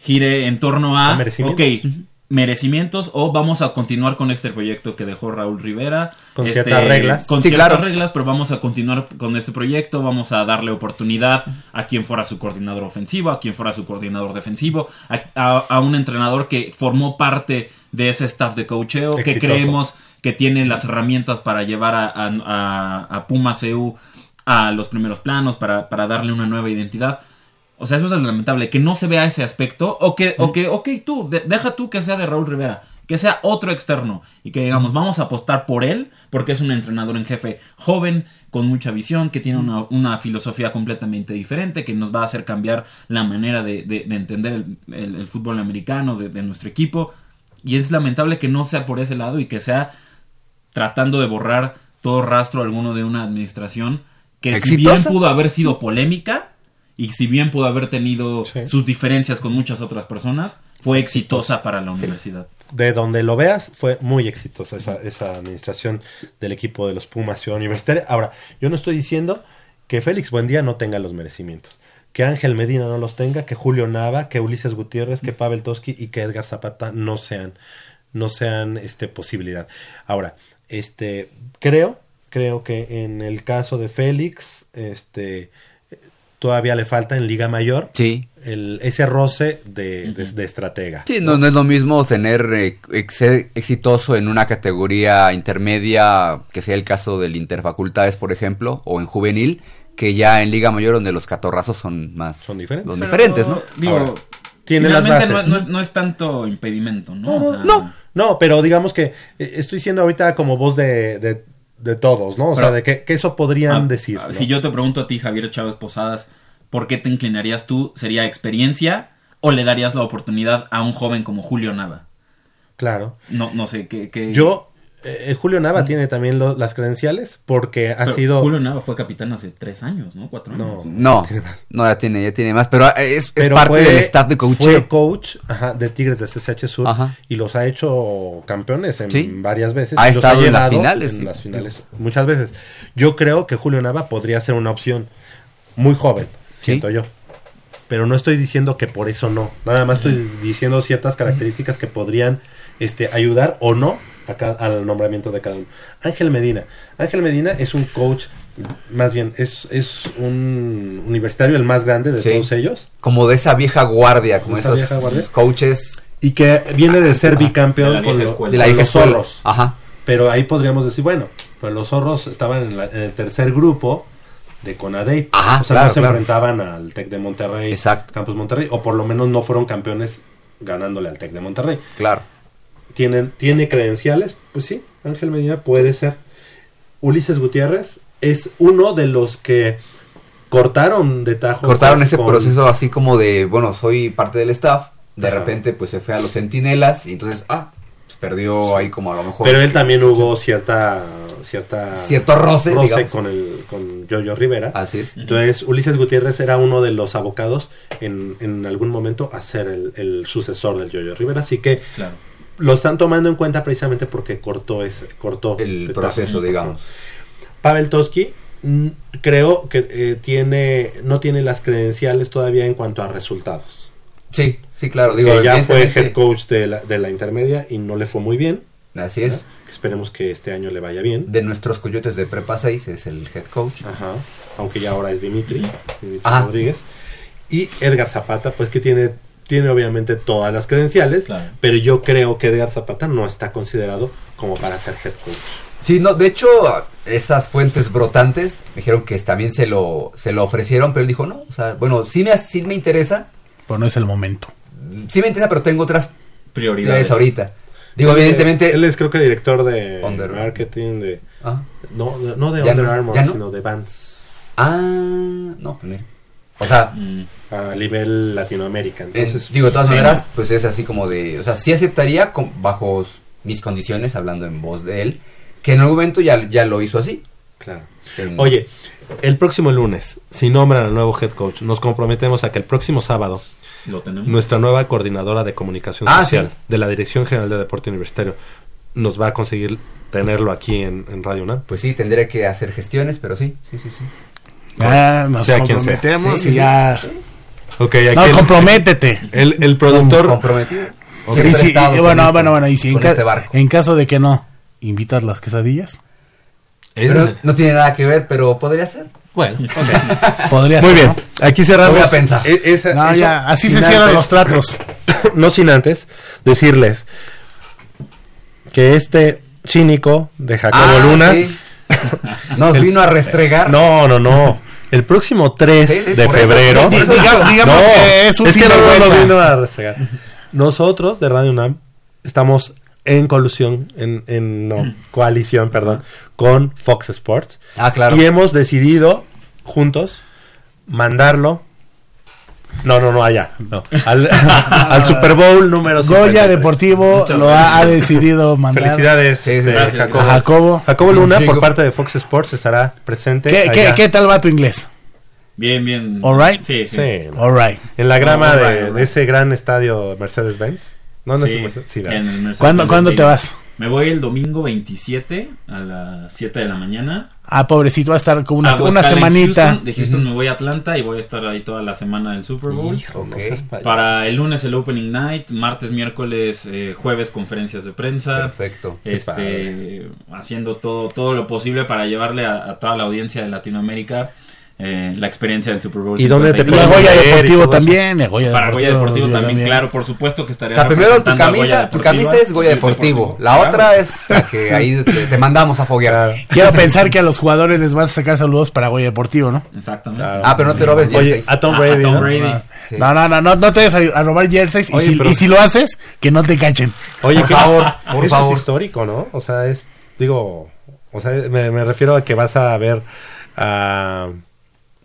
gire en torno a, merecimientos. ok, merecimientos o vamos a continuar con este proyecto que dejó Raúl Rivera. Con este, ciertas reglas. Con Sí, ciertas claro. reglas, pero vamos a continuar con este proyecto, vamos a darle oportunidad a quien fuera su coordinador ofensivo, a quien fuera su coordinador defensivo, a, a- a un entrenador que formó parte de ese staff de coacheo, que creemos que tiene las herramientas para llevar a, a, a- a Puma CU a los primeros planos, para, para darle una nueva identidad. O sea, eso es lo lamentable, que no se vea ese aspecto, o que, o que ok, tú, de- deja tú que sea de Raúl Rivera, que sea otro externo, y que digamos, vamos a apostar por él, porque es un entrenador en jefe joven, con mucha visión, que tiene una, una filosofía completamente diferente, que nos va a hacer cambiar la manera de, de- de entender el, el- el fútbol americano de, de nuestro equipo, y es lamentable que no sea por ese lado y que sea tratando de borrar todo rastro alguno de una administración que si bien pudo haber sido polémica y si bien pudo haber tenido Sí. sus diferencias con muchas otras personas, fue exitosa para la universidad. de donde lo veas, fue muy exitosa esa, esa administración del equipo de los Pumas Ciudad Universitaria. Ahora, yo no estoy diciendo que Félix Buendía no tenga los merecimientos, que Ángel Medina no los tenga, que Julio Nava, que Ulises Gutiérrez, que Pavel Toski y que Edgar Zapata no sean, no sean este posibilidad. Ahora, este creo, creo que en el caso de Félix, este todavía le falta en Liga Mayor Sí. el, ese roce de, de- de estratega. Sí, no, no es lo mismo tener eh, ex- ser exitoso en una categoría intermedia, que sea el caso del Interfacultades, por ejemplo, o en juvenil, que ya en Liga Mayor, donde los catorrazos son más... Son diferentes. Son diferentes, ¿no? Digo, Ahora, tiene las no, bases. es- no es, no es tanto impedimento, ¿no? No, O sea, no, no, pero digamos que eh, estoy siendo ahorita como voz de, de, de todos, ¿no? O Pero- sea, de que, que eso podrían decir. ¿no? Si yo te pregunto a ti, Javier Chávez Posadas, ¿por qué te inclinarías tú? ¿Sería experiencia o le darías la oportunidad a un joven como Julio Nava? Claro. No, no sé, ¿qué, qué- Yo, Eh, Julio Nava tiene también lo- las credenciales porque ha Pero sido... Julio Nava fue capitán hace tres años, ¿no? Cuatro años. No, No, (laughs) tiene más. no, ya tiene, ya tiene más, pero eh, es, parte fue- del staff de Fue coaching. coach ajá, de Tigres de CSH Sur Ajá. y los ha hecho campeones en Sí. varias veces. Ha y estado en las finales, En sí. las finales, muchas veces. Yo creo que Julio Nava podría ser una opción muy joven, siento yo. Pero no estoy diciendo que por eso no. Nada más estoy diciendo ciertas características que podrían este, ayudar o no a al nombramiento de cada uno. Ángel Medina. Ángel Medina es un coach, más bien, es, es un universitario el más grande de Sí. todos ellos. Como de esa vieja guardia, como ¿De esa esos guardia? coaches Y que viene de ser Ah, bicampeón con, lo- con los zorros. Ajá. Pero ahí podríamos decir, bueno, pues los zorros estaban en, la- en el tercer grupo de Conadey. Ajá, o sea, claro, no se claro. enfrentaban al Tec de Monterrey, Exacto. Campus Monterrey, o por lo menos no fueron campeones ganándole al Tec de Monterrey. Claro. ¿Tienen, ¿Tiene credenciales? Pues sí, Ángel Medina puede ser. Ulises Gutiérrez es uno de los que cortaron de tajo. Cortaron ese con- proceso así como de, bueno, soy parte del staff, de Ajá. repente pues se fue a los centinelas y entonces, ah, pues, perdió ahí como a lo mejor Pero él también hubo cierta cierta Cierto roce, digamos. con el con Yoyo Rivera. Así es. Entonces Ulises Gutiérrez era uno de los abocados en, en algún momento a ser el, el sucesor del Yoyo Rivera, así que Claro. Lo están tomando en cuenta precisamente porque cortó ese cortó el proceso, digamos. Pavel Toski mm, creo que eh, tiene no tiene las credenciales todavía en cuanto a resultados. Sí, sí, claro, digo, que ya fue head coach de la, de la intermedia y no le fue muy bien. Así es. ¿verdad? Esperemos que este año le vaya bien. De nuestros coyotes de Prepa 6 es el head coach. Ajá. Aunque ya ahora es Dimitri, Dimitri Ajá. Rodríguez. Y Edgar Zapata, pues que tiene, tiene obviamente todas las credenciales, Claro. pero yo creo que Edgar Zapata no está considerado como para ser head coach. Sí, no, de hecho, esas fuentes brotantes me dijeron que también se lo, se lo ofrecieron, pero él dijo, no, o sea, bueno, sí me, sí me interesa, Pero no es el momento. sí me interesa, pero tengo otras Prioridades. ahorita. Digo, Él- evidentemente... Él es creo que director de Under- marketing, de... Ah, No, de- no de Under no, Armour, no. sino de Vans. ah, no, pues mira. O sea, Mm. A nivel Latinoamérica. en- Entonces, digo, de todas sí, maneras, pues es así como de... O sea, sí aceptaría con- bajo mis condiciones, hablando en voz de él, que en algún momento ya, ya lo hizo así. claro. En- Oye, el próximo lunes, si nombran al nuevo head coach, nos comprometemos a que el próximo sábado Lo tenemos. nuestra nueva coordinadora de comunicación Ah, social sí. de la Dirección General de Deporte Universitario nos va a conseguir tenerlo aquí en, en Radio UNAM. Pues sí, tendré que hacer gestiones, pero sí, sí, sí, sí. Ya nos Sea comprometemos Sí, y ya. Ok, aquí No, el, comprométete. el, el productor... comprometido. Si- y bueno, bueno, bueno, y si en, con ca- este en caso de que no, ¿invitas las quesadillas? Pero no tiene nada que ver, pero podría ser. bueno, (laughs) Podría muy ser, bien. Aquí cerramos. Voy a pensar. E- esa- ¿no? No, eso ya, así se cierran antes- los tratos. (coughs) no sin antes decirles que este cínico de Jacobo Ah, Luna... sí. (laughs) Nos El- vino a restregar. No, no, no. El próximo 3 Sí, sí, de eso- febrero. eso digamos No, que es un es que no nos vino a restregar. Nosotros de Radio UNAM estamos en colusión, en, en no, coalición, perdón, con Fox Sports. Ah, claro. Y hemos decidido juntos mandarlo. No, no, no, allá. No, al, (laughs) al Super Bowl número Goya 53. Deportivo Muchas lo ha, ha decidido mandar Felicidades, Sí, este, Jacobo. Jacobo. Jacobo Luna, Chico. por parte de Fox Sports, estará presente. ¿Qué, qué, allá. qué tal va tu inglés? Bien, bien. All right. Sí, sí. Sí. All right. En la grama de, right, right. de ese gran estadio Mercedes-Benz. Sí, es el Mercedes. Sí, en el Mercedes ¿Cuándo, Benz ¿cuándo te vas? Me voy el domingo 27 a las 7 de la mañana. Ah, pobrecito, va a estar con una, una semanita. Houston. De Houston me voy a Atlanta y voy a estar ahí toda la semana del Super Bowl. Hijo, no Ok. seas payaso. Para el lunes el Opening Night, martes, miércoles, eh, jueves conferencias de prensa. Perfecto. Este, haciendo todo, todo lo posible para llevarle a, a toda la audiencia de Latinoamérica eh, la experiencia del Super Bowl. ¿Y dónde te Y 53. el puedes Goya y Deportivo también. el Goya Para Goya Deportivo también, claro, por supuesto que estaré O sea, primero tu camisa, tu camisa es Goya Deportivo. La Claro. otra es la que ahí te, te mandamos a foguear. Claro. (laughs) Quiero pensar que a los jugadores les vas a sacar saludos para Goya Deportivo, ¿no? Exactamente. Claro. Ah, pero no te robes Oye, jerseys. a Tom Ah, Brady. a Tom ¿no? Brady. Ah. Sí. No, no, no, no, no te vayas a, a robar jerseys. y, Oye, si, pero- y si lo haces, que no te cachen. Oye, Por ¿qué- favor, por eso favor. es histórico, ¿no? O sea, es, digo, o sea, me, me refiero a que vas a ver a...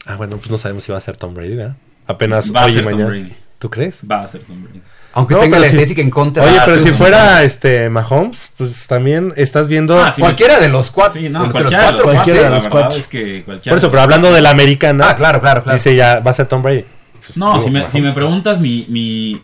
Ah, bueno, pues no sabemos si va a ser Tom Brady, ¿verdad? Apenas Va a hoy y ser Tom mañana. Brady. ¿Tú crees? Va a ser Tom Brady. Aunque No, tenga la si- estética en contra. Oye, pero si fuera este Mahomes, pues también estás viendo. Ah, sí, Cualquiera de los cuatro. Sí, no, de los cualquiera, cuatro. de los cualquiera de cuatro, los cuatro. verdad es que cualquiera Por eso, pero hablando de la americana. Ah, claro, claro, claro. Dice ya, va a ser Tom Brady. No, Digo, si me, si me preguntas mi, mi,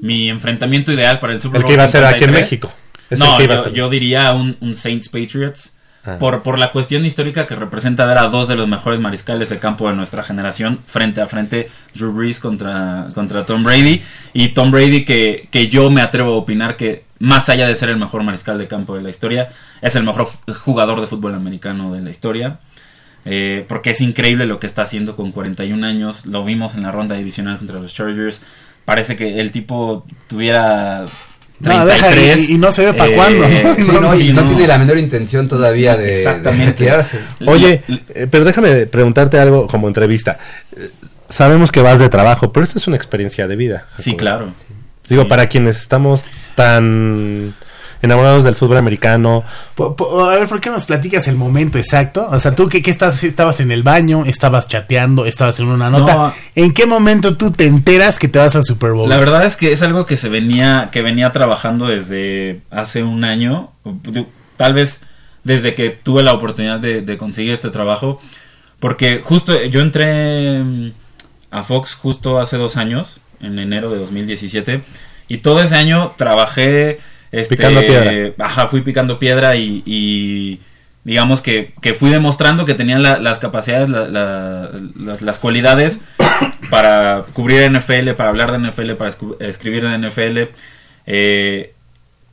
mi enfrentamiento ideal para el Super El Bowl que iba a ser aquí en 53, México. Es el No, a yo, diría un, un Saints Patriots. Ah. Por, por la cuestión histórica que representa ver a dos de los mejores mariscales de campo de nuestra generación frente a frente, Drew Brees contra, contra Tom Brady. Y Tom Brady que, que yo me atrevo a opinar que más allá de ser el mejor mariscal de campo de la historia, es el mejor jugador de fútbol americano de la historia. Eh, porque es increíble lo que está haciendo con 41 años. Lo vimos en la ronda divisional contra los Chargers. Parece que el tipo tuviera No, deja, 33. y- y no se ve pa' Eh, cuándo, ¿no? Sí, (laughs) no, y sí, no, no. tiene la menor intención todavía de, de Exactamente. retirarse. Oye, eh, pero déjame preguntarte algo como entrevista. Sabemos que vas de trabajo, pero esta es una experiencia de vida. Sí, claro. Digo, Sí. para quienes estamos tan enamorados del fútbol americano, Po- po- a ver, ¿por qué nos platicas el momento exacto? O sea, tú qué, qué estás, estabas en el baño, estabas chateando, estabas en una nota. No. ¿En qué momento tú te enteras que te vas al Super Bowl? La verdad es que es algo que se venía, que venía trabajando desde hace un año, tal vez desde que tuve la oportunidad de, de conseguir este trabajo, porque justo yo entré mm, a Fox justo hace dos años, en enero de 2017, y todo ese año trabajé, este, Picando piedra. ajá, fui picando piedra y, y digamos que, que fui demostrando que tenía la- las capacidades, la- la- las, las cualidades (coughs) para cubrir NFL, para hablar de NFL, para escribir de NFL. Eh,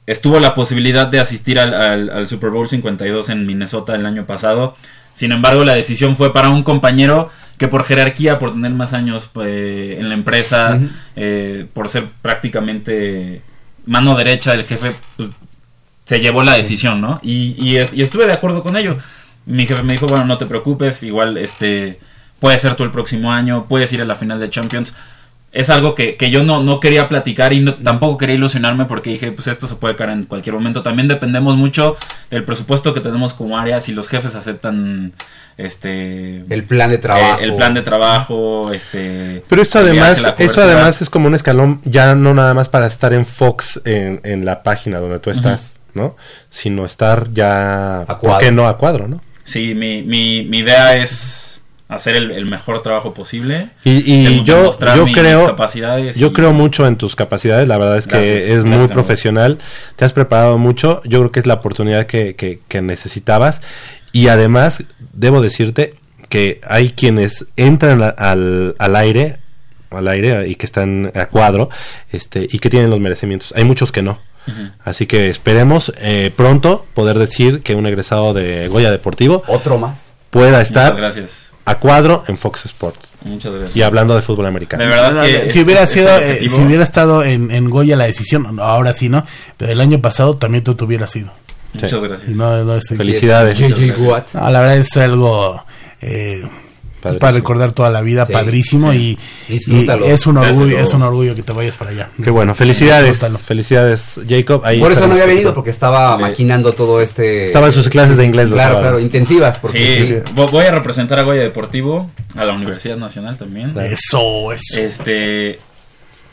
estuvo la posibilidad de asistir al, al- al Super Bowl 52 en Minnesota el año pasado. Sin embargo, la decisión fue para un compañero que por jerarquía, por tener más años eh, en la empresa, eh, por ser prácticamente mano derecha del jefe, pues, se llevó la decisión, ¿no? Y, y es- y estuve de acuerdo con ello. Mi jefe me dijo, bueno, no te preocupes, igual este puedes ser tú el próximo año, puedes ir a la final de Champions. Es algo que, que yo no, no quería platicar y no- tampoco quería ilusionarme porque dije, pues esto se puede caer en cualquier momento. También dependemos mucho del presupuesto que tenemos como área, si los jefes aceptan este El plan de trabajo. eh, el plan de trabajo, este Pero esto además, viaje, eso además es como un escalón ya no nada más para estar en Fox en, en la página donde tú estás, ¿no? Sino estar ya, ¿por cuadro. qué no a cuadro, no? Sí, mi, mi, mi idea es hacer el, el mejor trabajo posible. Y, y yo, yo creo, capacidades yo y- creo mucho en tus capacidades. La verdad es que Gracias, es muy gracias, profesional. Te has preparado mucho. Yo creo que es la oportunidad que, que, que necesitabas. Y además, debo decirte que hay quienes entran al, al aire, al aire y que están a cuadro, este, y que tienen los merecimientos. Hay muchos que no. Así que esperemos eh, pronto poder decir que un egresado de Goya Deportivo Otro más. pueda Muchas estar gracias. A cuadro en Fox Sports Muchas gracias. y hablando de fútbol americano. De verdad que si es- hubiera es- es sido, eh, si hubiera estado en, en Goya la decisión, no, ahora sí, ¿no? Pero el año pasado también tú te hubieras ido. Muchas Sí. gracias. No, no estoy- Felicidades. JJ Watt. No, la verdad es algo eh, Padrísimo. para recordar toda la vida, Sí, padrísimo sí. y, Disfrútalo. y es un orgullo, es un orgullo que te vayas para allá. Qué bueno, felicidades. Disfrútalo. Felicidades, Jacob. Ahí Por eso no había venido, porque estaba maquinando todo este... Estaba en sus clases de inglés Claro, sábados. claro, intensivas. Porque Sí, vo- voy a representar a Goya Deportivo, a la Universidad Nacional también. Eso, eso, Este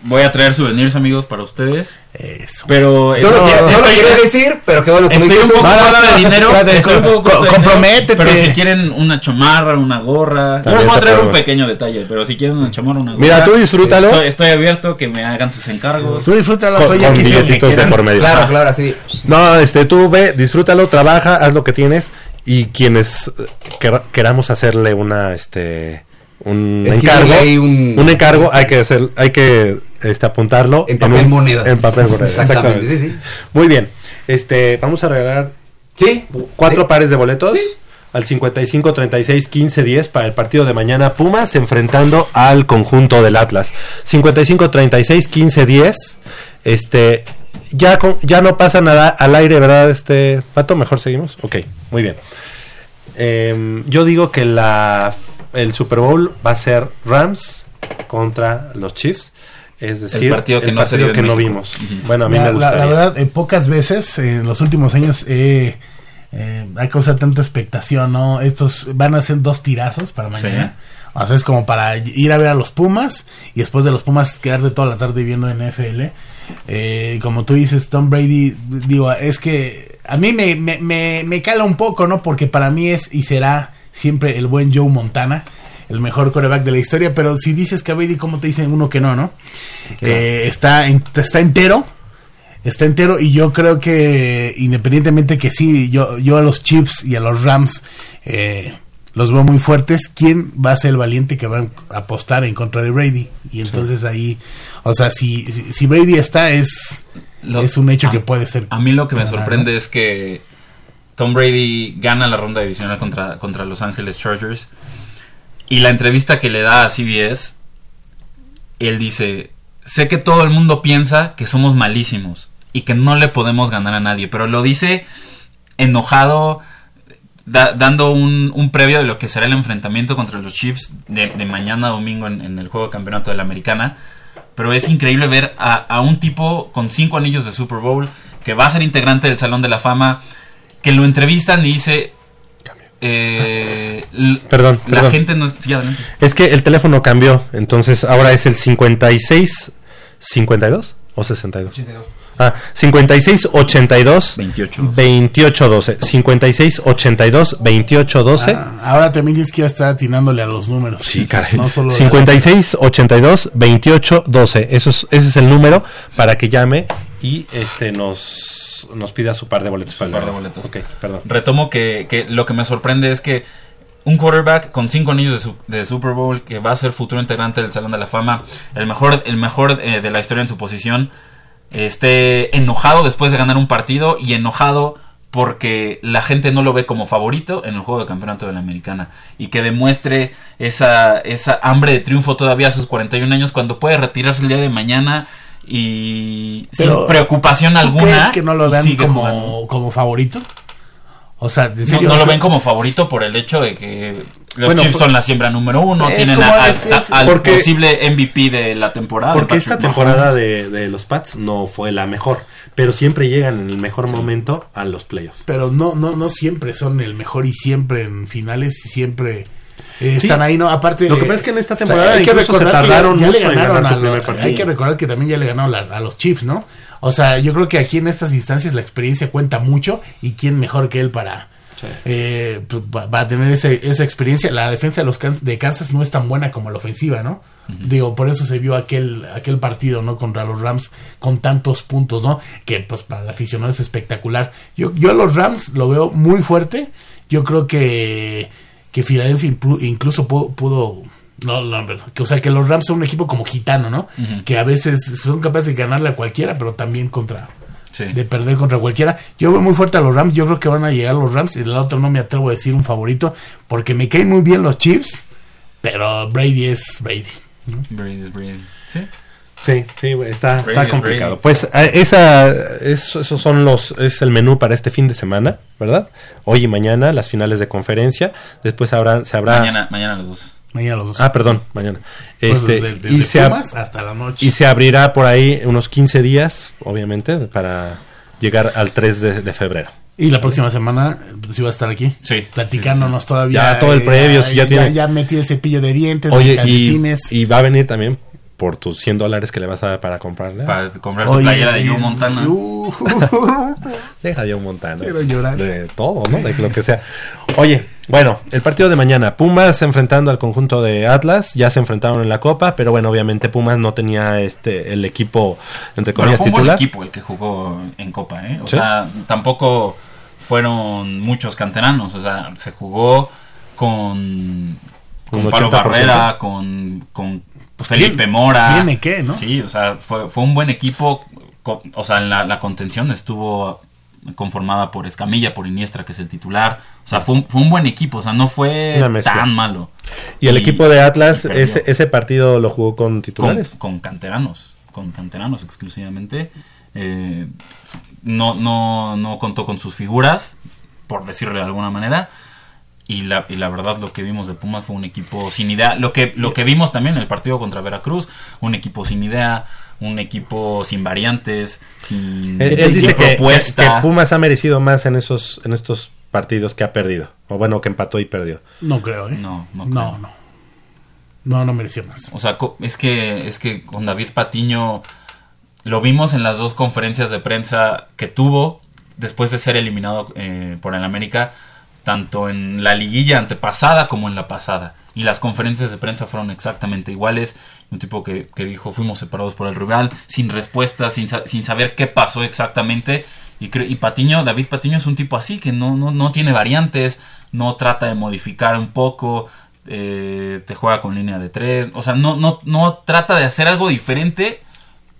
voy a traer souvenirs amigos para ustedes, eso. pero Yo, lo, quería- yo lo estoy- quería (laughs) decir, pero qué bueno que lo (laughs) Estoy un poco. No, no, no, de dinero, comprométete. Pero si quieren una chamarra, una gorra, yo les voy a traer un pequeño detalle, pero si quieren una chamarra, una gorra. Mira, tú disfrútalo. Estoy, estoy abierto que me hagan sus encargos. Tú disfrútalo, Con- soy con sí, lo billetitos de por medio. Claro, claro, así. No, este, tú ve, disfrútalo, trabaja, haz lo que tienes y quienes eh, quer- queramos hacerle una, este, un encargo, ahí un- un encargo, hay que hacer, hay que, este, apuntarlo En papel un- moneda. en papel moneda, Exactamente, sí, sí. Muy bien, este, vamos a regalar Sí. cuatro Sí. pares de boletos al 55 36 15 10 para el partido de mañana Pumas enfrentando al conjunto del Atlas 55 36 15 10 este ya con- ya no pasa nada al aire verdad este pato mejor seguimos ok muy bien Em, yo digo que la el Super Bowl va a ser Rams contra los Chiefs es decir partido que no se dio en que no vimos bueno a mí la, me la- gustaría la verdad, eh, pocas veces eh, en los últimos años eh, eh, ha causado tanta expectación, ¿no? Estos van a ser dos tirazos para mañana. O sea, es como para ir a ver a los Pumas y después de los Pumas quedarte toda la tarde viendo NFL. Eh, como tú dices, Tom Brady, digo, es que a mí me, me, me, me cala un poco, ¿no? Porque para mí es y será siempre el buen Joe Montana, el mejor coreback de la historia, pero si dices que a Brady, ¿cómo te dicen uno que no, no? Eh, está, en- está entero, está entero y yo creo que independientemente que sí, yo, yo a los Chiefs y a los Rams eh, los veo muy fuertes, ¿quién va a ser el valiente que va a apostar en contra de Brady? Y entonces ahí, o sea, si, si, si Brady está es, Lo- es un hecho a- que puede ser. A mí lo que me sorprende es que Tom Brady gana la ronda divisional contra, contra Los Ángeles Chargers. Y la entrevista que le da a CBS, él dice, sé que todo el mundo piensa que somos malísimos y que no le podemos ganar a nadie, pero lo dice enojado, da- dando un, un previo de lo que será el enfrentamiento contra los Chiefs de, mañana domingo en, el juego de campeonato de la americana. Pero es increíble ver a un tipo con cinco anillos de Super Bowl que va a ser integrante del Salón de la Fama, que lo entrevistan y dice... eh, (laughs) Perdón, La perdón. gente no... Sí, adelante. Es que el teléfono cambió, entonces ahora es el 56 52 o 62. Ah, 56 82 28. 28 12. 56 82 28 12. Ah, ahora también tienes que ya estar atinándole a los números. Sí, caray. No solo 56 82 28 12. Eso es, ese es el número para que llame y este nos, nos pida su par de boletos. para el par de boletos. Ok, perdón. Retomo que, que lo que me sorprende es que un quarterback con cinco anillos de, su- de Super Bowl que va a ser futuro integrante del Salón de la Fama, el mejor, el mejor eh, de la historia en su posición, esté enojado después de ganar un partido y enojado porque la gente no lo ve como favorito en el juego de campeonato de la americana y que demuestre esa, esa hambre de triunfo todavía a sus 41 años cuando puede retirarse el día de mañana y Pero, sin preocupación ¿Tú alguna crees que no lo vean jugando. como, como favorito? O sea, ¿en No, serio? no lo ven como favorito por el hecho de que los Bueno, Chiefs son la siembra número uno, tienen como a- es- a- es- al porque- posible MVP de la temporada. Porque esta temporada de, de los Pats no fue la mejor, pero siempre llegan en el mejor momento a los playoffs. Pero no, no, no siempre son el mejor y siempre en finales y siempre eh, Sí. están ahí, ¿no? Aparte. Lo que pasa es que en esta o sea, temporada hay que se recordar que tardaron ya, ya le mucho en ganaron a los-. Hay que recordar que también ya le ganaron a los Chiefs, ¿no? O sea, yo creo que aquí en estas instancias la experiencia cuenta mucho y quién mejor que él para. eh, pues, va va a tener ese- esa experiencia. La defensa de los de Kansas no es tan buena como la ofensiva, ¿no? Digo, por eso se vio aquel aquel partido, ¿no? Contra los Rams con tantos puntos, ¿no? Que pues para el aficionado es espectacular. Yo, yo a los Rams lo veo muy fuerte. Yo creo que, que Filadelfia incluso pudo... pudo- no, no, que, o sea, que los Rams son un equipo como gitano, ¿no? Que a veces son capaces de ganarle a cualquiera, pero también contra... Sí. De perder contra cualquiera. Yo veo muy fuerte a los Rams. Yo creo que van a llegar los Rams. Y del otro no me atrevo a decir un favorito. Porque me caen muy bien los Chiefs. Pero Brady es Brady. Brady is Brady. Sí. Sí, sí, está, está es complicado. Pues esa, es- esos son los, es el menú para este fin de semana, ¿verdad? Hoy y mañana las finales de conferencia. Después habrá, se habrá. Mañana, mañana los dos. Mañana los dos. Ah, perdón, mañana. Pues Este, desde- desde y, se hasta la noche. y se abrirá por ahí unos 15 días, obviamente, para llegar al 3 de, de febrero. Y la próxima semana pues, iba a estar aquí. Sí, Platicándonos todavía. Ya todo el previo, si ya tiene- Ya metí el cepillo de dientes, Oye, y, y va a venir también por tus 100 dólares que le vas a dar para comprarle. Para comprar tu playera (laughs) de. Joe Montana. Deja ya un montano. Quiero llorar. De todo, ¿no? De lo que sea. Oye, bueno, el partido de mañana. Pumas enfrentando al conjunto de Atlas. Ya se enfrentaron en la Copa, pero bueno, obviamente Pumas no tenía este el equipo, entre Pero comillas, fue un buen titular. equipo el que jugó en Copa, ¿eh? O Sí. sea, tampoco fueron muchos canteranos. O sea, se jugó con, con Pablo 80%. Barrera, con, con Felipe ¿quién- Mora. tiene qué, no? Sí, o sea, fue, fue un buen equipo. O sea, la, la contención estuvo conformada por Escamilla, por Iniestra, que es el titular. O sea, fue un, fue un buen equipo. O sea, no fue tan malo. Y el equipo de Atlas, ese, ese partido lo jugó con con, titulares. con canteranos, con canteranos exclusivamente. Eh, no, no, no contó con sus figuras, por decirlo de alguna manera. Y la, y la verdad lo que vimos de Pumas fue un equipo sin idea. Lo que, lo que vimos también en el partido contra Veracruz, un equipo sin idea, un equipo sin variantes, sin, Él, él sin dice que, que- propuesta. que Pumas ha merecido más en esos en estos partidos que ha perdido. O bueno, que empató y perdió. No creo, ¿eh? No, no no, creo. no. No, no mereció más. O sea, es que, es que con David Patiño lo vimos en las dos conferencias de prensa que tuvo después de ser eliminado eh, por el América, tanto en la liguilla antepasada como en la pasada. Y las conferencias de prensa fueron exactamente iguales. Un tipo que, que dijo fuimos separados por el rival, sin respuesta, sin, sin saber qué pasó exactamente. Y, y Patiño, David Patiño es un tipo así, que no, no, no tiene variantes, no trata de modificar un poco, eh, te juega con línea de tres, o sea, no, no, no trata de hacer algo diferente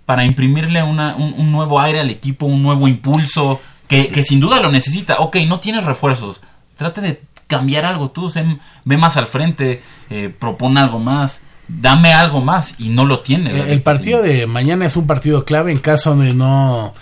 para imprimirle una- un, un nuevo aire al equipo, un nuevo impulso, que, que sin duda lo necesita. Ok, no tienes refuerzos, trata de cambiar algo tú, sé- ve más al frente, eh, propone algo más, dame algo más y no lo tiene. El, David el partido de mañana es un partido clave en caso de no,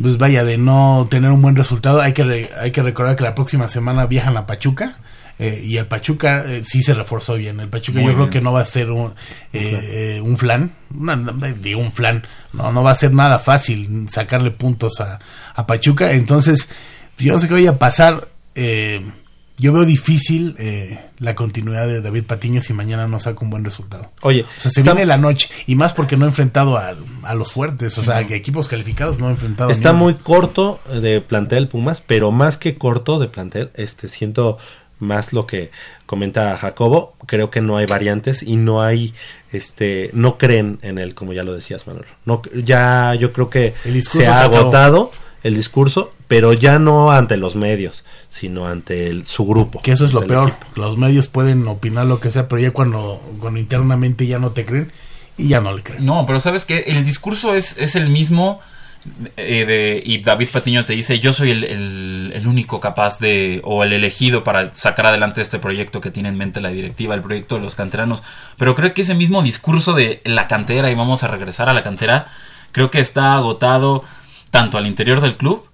pues vaya, de no tener un buen resultado. Hay que, re- hay que recordar que la próxima semana viajan a Pachuca. eh, y el Pachuca eh, sí se reforzó bien. El Pachuca Muy yo creo que no va a ser un, eh, eh, un flan. Una- digo, un flan. No, no va a ser nada fácil sacarle puntos a, a Pachuca. Entonces, yo no sé qué vaya a pasar. Eh, yo veo difícil eh, la continuidad de David Patiño si mañana no saca un buen resultado. Oye, O sea, se está- viene la noche. Y más porque no ha enfrentado a, a los fuertes. O sea, que equipos calificados no ha enfrentado. Está muy corto de plantel Pumas, pero más que corto de plantel, este siento más lo que comenta Jacobo, creo que no hay variantes y no hay este no creen en él como ya lo decías Manuel. No ya yo creo que El se ha acabó. agotado el discurso, pero ya no ante los medios, sino ante el- su grupo. Que eso es lo peor. equipo. Los medios pueden opinar lo que sea, pero ya cuando, cuando internamente ya no te creen y ya no le creen. No, pero sabes que el discurso es, es el mismo eh, de, y David Patiño te dice yo soy el, el- el único capaz de o el elegido para sacar adelante este proyecto que tiene en mente la directiva, el proyecto de los canteranos. Pero creo que ese mismo discurso de la cantera y vamos a regresar a la cantera, creo que está agotado tanto al interior del club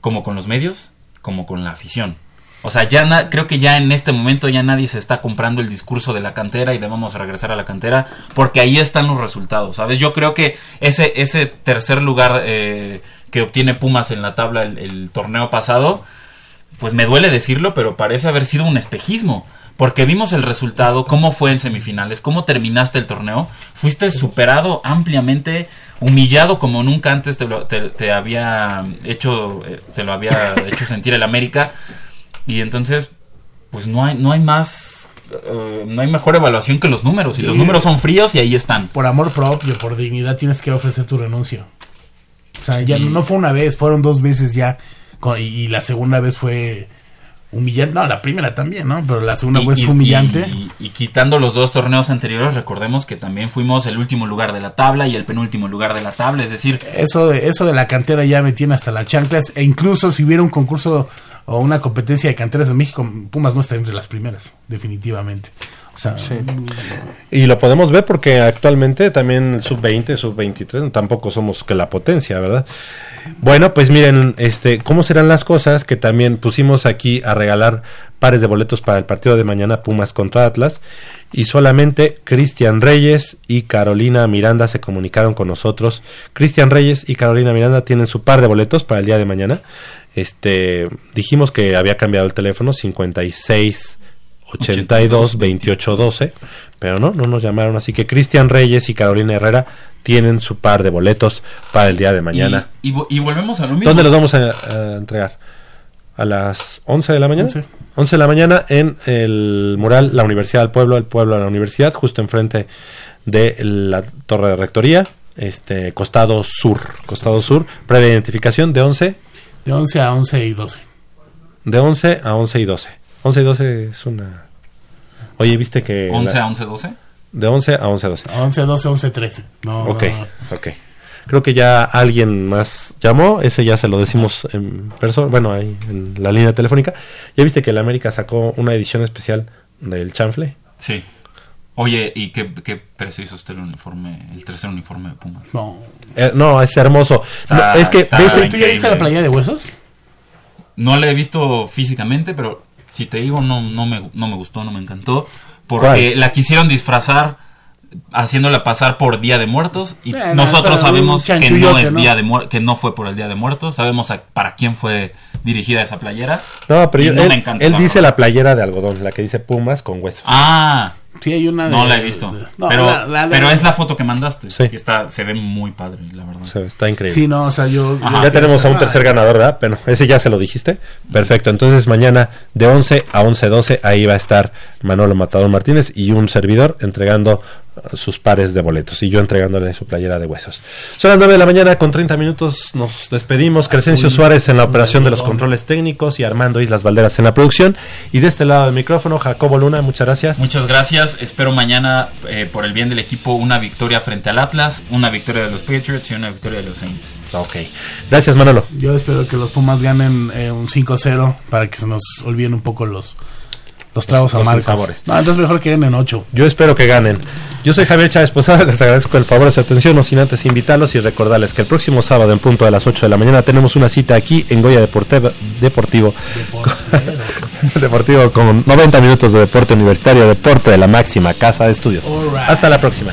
como con los medios como con la afición. O sea, ya na- creo que ya en este momento ya nadie se está comprando el discurso de la cantera y de vamos a regresar a la cantera porque ahí están los resultados, ¿sabes? Yo creo que ese, ese tercer lugar eh, que obtiene Pumas en la tabla el torneo pasado, pues me duele decirlo, pero parece haber sido un espejismo. Porque vimos el resultado, cómo fue en semifinales, cómo terminaste el torneo. Fuiste superado ampliamente, humillado como nunca antes te, lo- te- te había hecho, eh, te lo había (laughs) hecho sentir el América. Y entonces, pues no hay, no hay más, eh, no hay mejor evaluación que los números. Y los números son fríos y ahí están. Por amor propio, por dignidad, tienes que ofrecer tu renuncia. O sea, ya no fue una vez, fueron dos veces ya. con- y, y la segunda vez fue humillante. No, la primera también, ¿no? Pero la segunda Y- fue humillante. Y, y quitando los dos torneos anteriores, recordemos que también fuimos el último lugar de la tabla y el penúltimo lugar de la tabla. Es decir, Eso de, eso de la cantera ya me tiene hasta las chanclas. E incluso si hubiera un concurso o una competencia de canteras en México, Pumas no está entre las primeras, definitivamente. O sea, Y lo podemos ver porque actualmente también el sub-20, sub-23, tampoco somos que la potencia, ¿verdad? Bueno, pues miren, este, ¿cómo serán las cosas? Que también pusimos aquí a regalar pares de boletos para el partido de mañana Pumas contra Atlas y solamente Cristian Reyes y Carolina Miranda se comunicaron con nosotros. Cristian Reyes y Carolina Miranda tienen su par de boletos para el día de mañana. Este, dijimos que había cambiado el teléfono 56 82 28 12, pero no, no nos llamaron, así que Cristian Reyes y Carolina Herrera tienen su par de boletos para el día de mañana. Y, y y volvemos a lo mismo. ¿Dónde los vamos a, a entregar? A las 11 de la mañana. 11. 11 de la mañana en el mural La Universidad del Pueblo, el Pueblo de la Universidad, justo enfrente de la Torre de Rectoría, este costado sur, costado sur, previa identificación de 11 de 11 a 11 y 12. de 11 a 11 y 12. 11 y 12 es una Oye, ¿viste que 11 la- a 11, 12. de 11 a 11 12? 11, 12, 11, 13. No, Ok, no. ok. Creo que ya alguien más llamó, ese ya se lo decimos en persona, bueno, ahí en la línea telefónica. ¿Ya viste que el América sacó una edición especial del chanfle? Sí. Oye, ¿y qué, qué precio hizo usted el uniforme, el tercer uniforme de Pumas? No. Eh, no, es hermoso. No, Está- es que, está ¿ves? ¿Tú ya viste la playa de huesos? No la he visto físicamente, pero si te digo, no, no, me, no me gustó, no me encantó. Porque ¿Cuál? la quisieron disfrazar haciéndola pasar por Día de Muertos y nosotros sabemos que no es ¿no? día de que no fue por el Día de Muertos, sabemos a- para quién fue dirigida esa playera. No, pero Y yo- no me él, encantó, él dice la playera de algodón, la que dice Pumas con huesos. Ah, Sí, hay una de- No la he visto. No, pero, la- la- la- pero es la foto que mandaste. Sí. Está, se ve muy padre, la verdad. Se- está increíble. Sí, no, o sea, yo... Ajá. Ya tenemos a un Ah, tercer ganador, ¿verdad? Bueno, ese ya se lo dijiste. Perfecto. Entonces mañana de 11 a 11.12 ahí va a estar Manolo Matador Martínez y un servidor entregando sus pares de boletos y yo entregándole su playera de huesos. Son las 9 de la mañana con 30 minutos. Nos despedimos. Crescencio Suárez en la operación de los controles técnicos y Armando Islas Valderas en la producción. Y de este lado del micrófono, Jacobo Luna, muchas gracias. Muchas gracias. Espero mañana, eh, por el bien del equipo, una victoria frente al Atlas, una victoria de los Patriots y una victoria de los Saints. Ok. Gracias, Manolo. Yo espero que los Pumas ganen eh, un 5-0 para que se nos olviden un poco los, los tragos Los amargos. sinsabores. No, entonces mejor que ganen 8. Yo espero que ganen. Yo soy Javier Chávez Posada, les agradezco el favor de su atención, no sin antes invitarlos y recordarles que el próximo sábado en punto de las 8 de la mañana tenemos una cita aquí en Goya Deporte- Deportivo. (laughs) Deportivo con 90 minutos de deporte universitario, deporte de la máxima casa de estudios. Right. Hasta la próxima.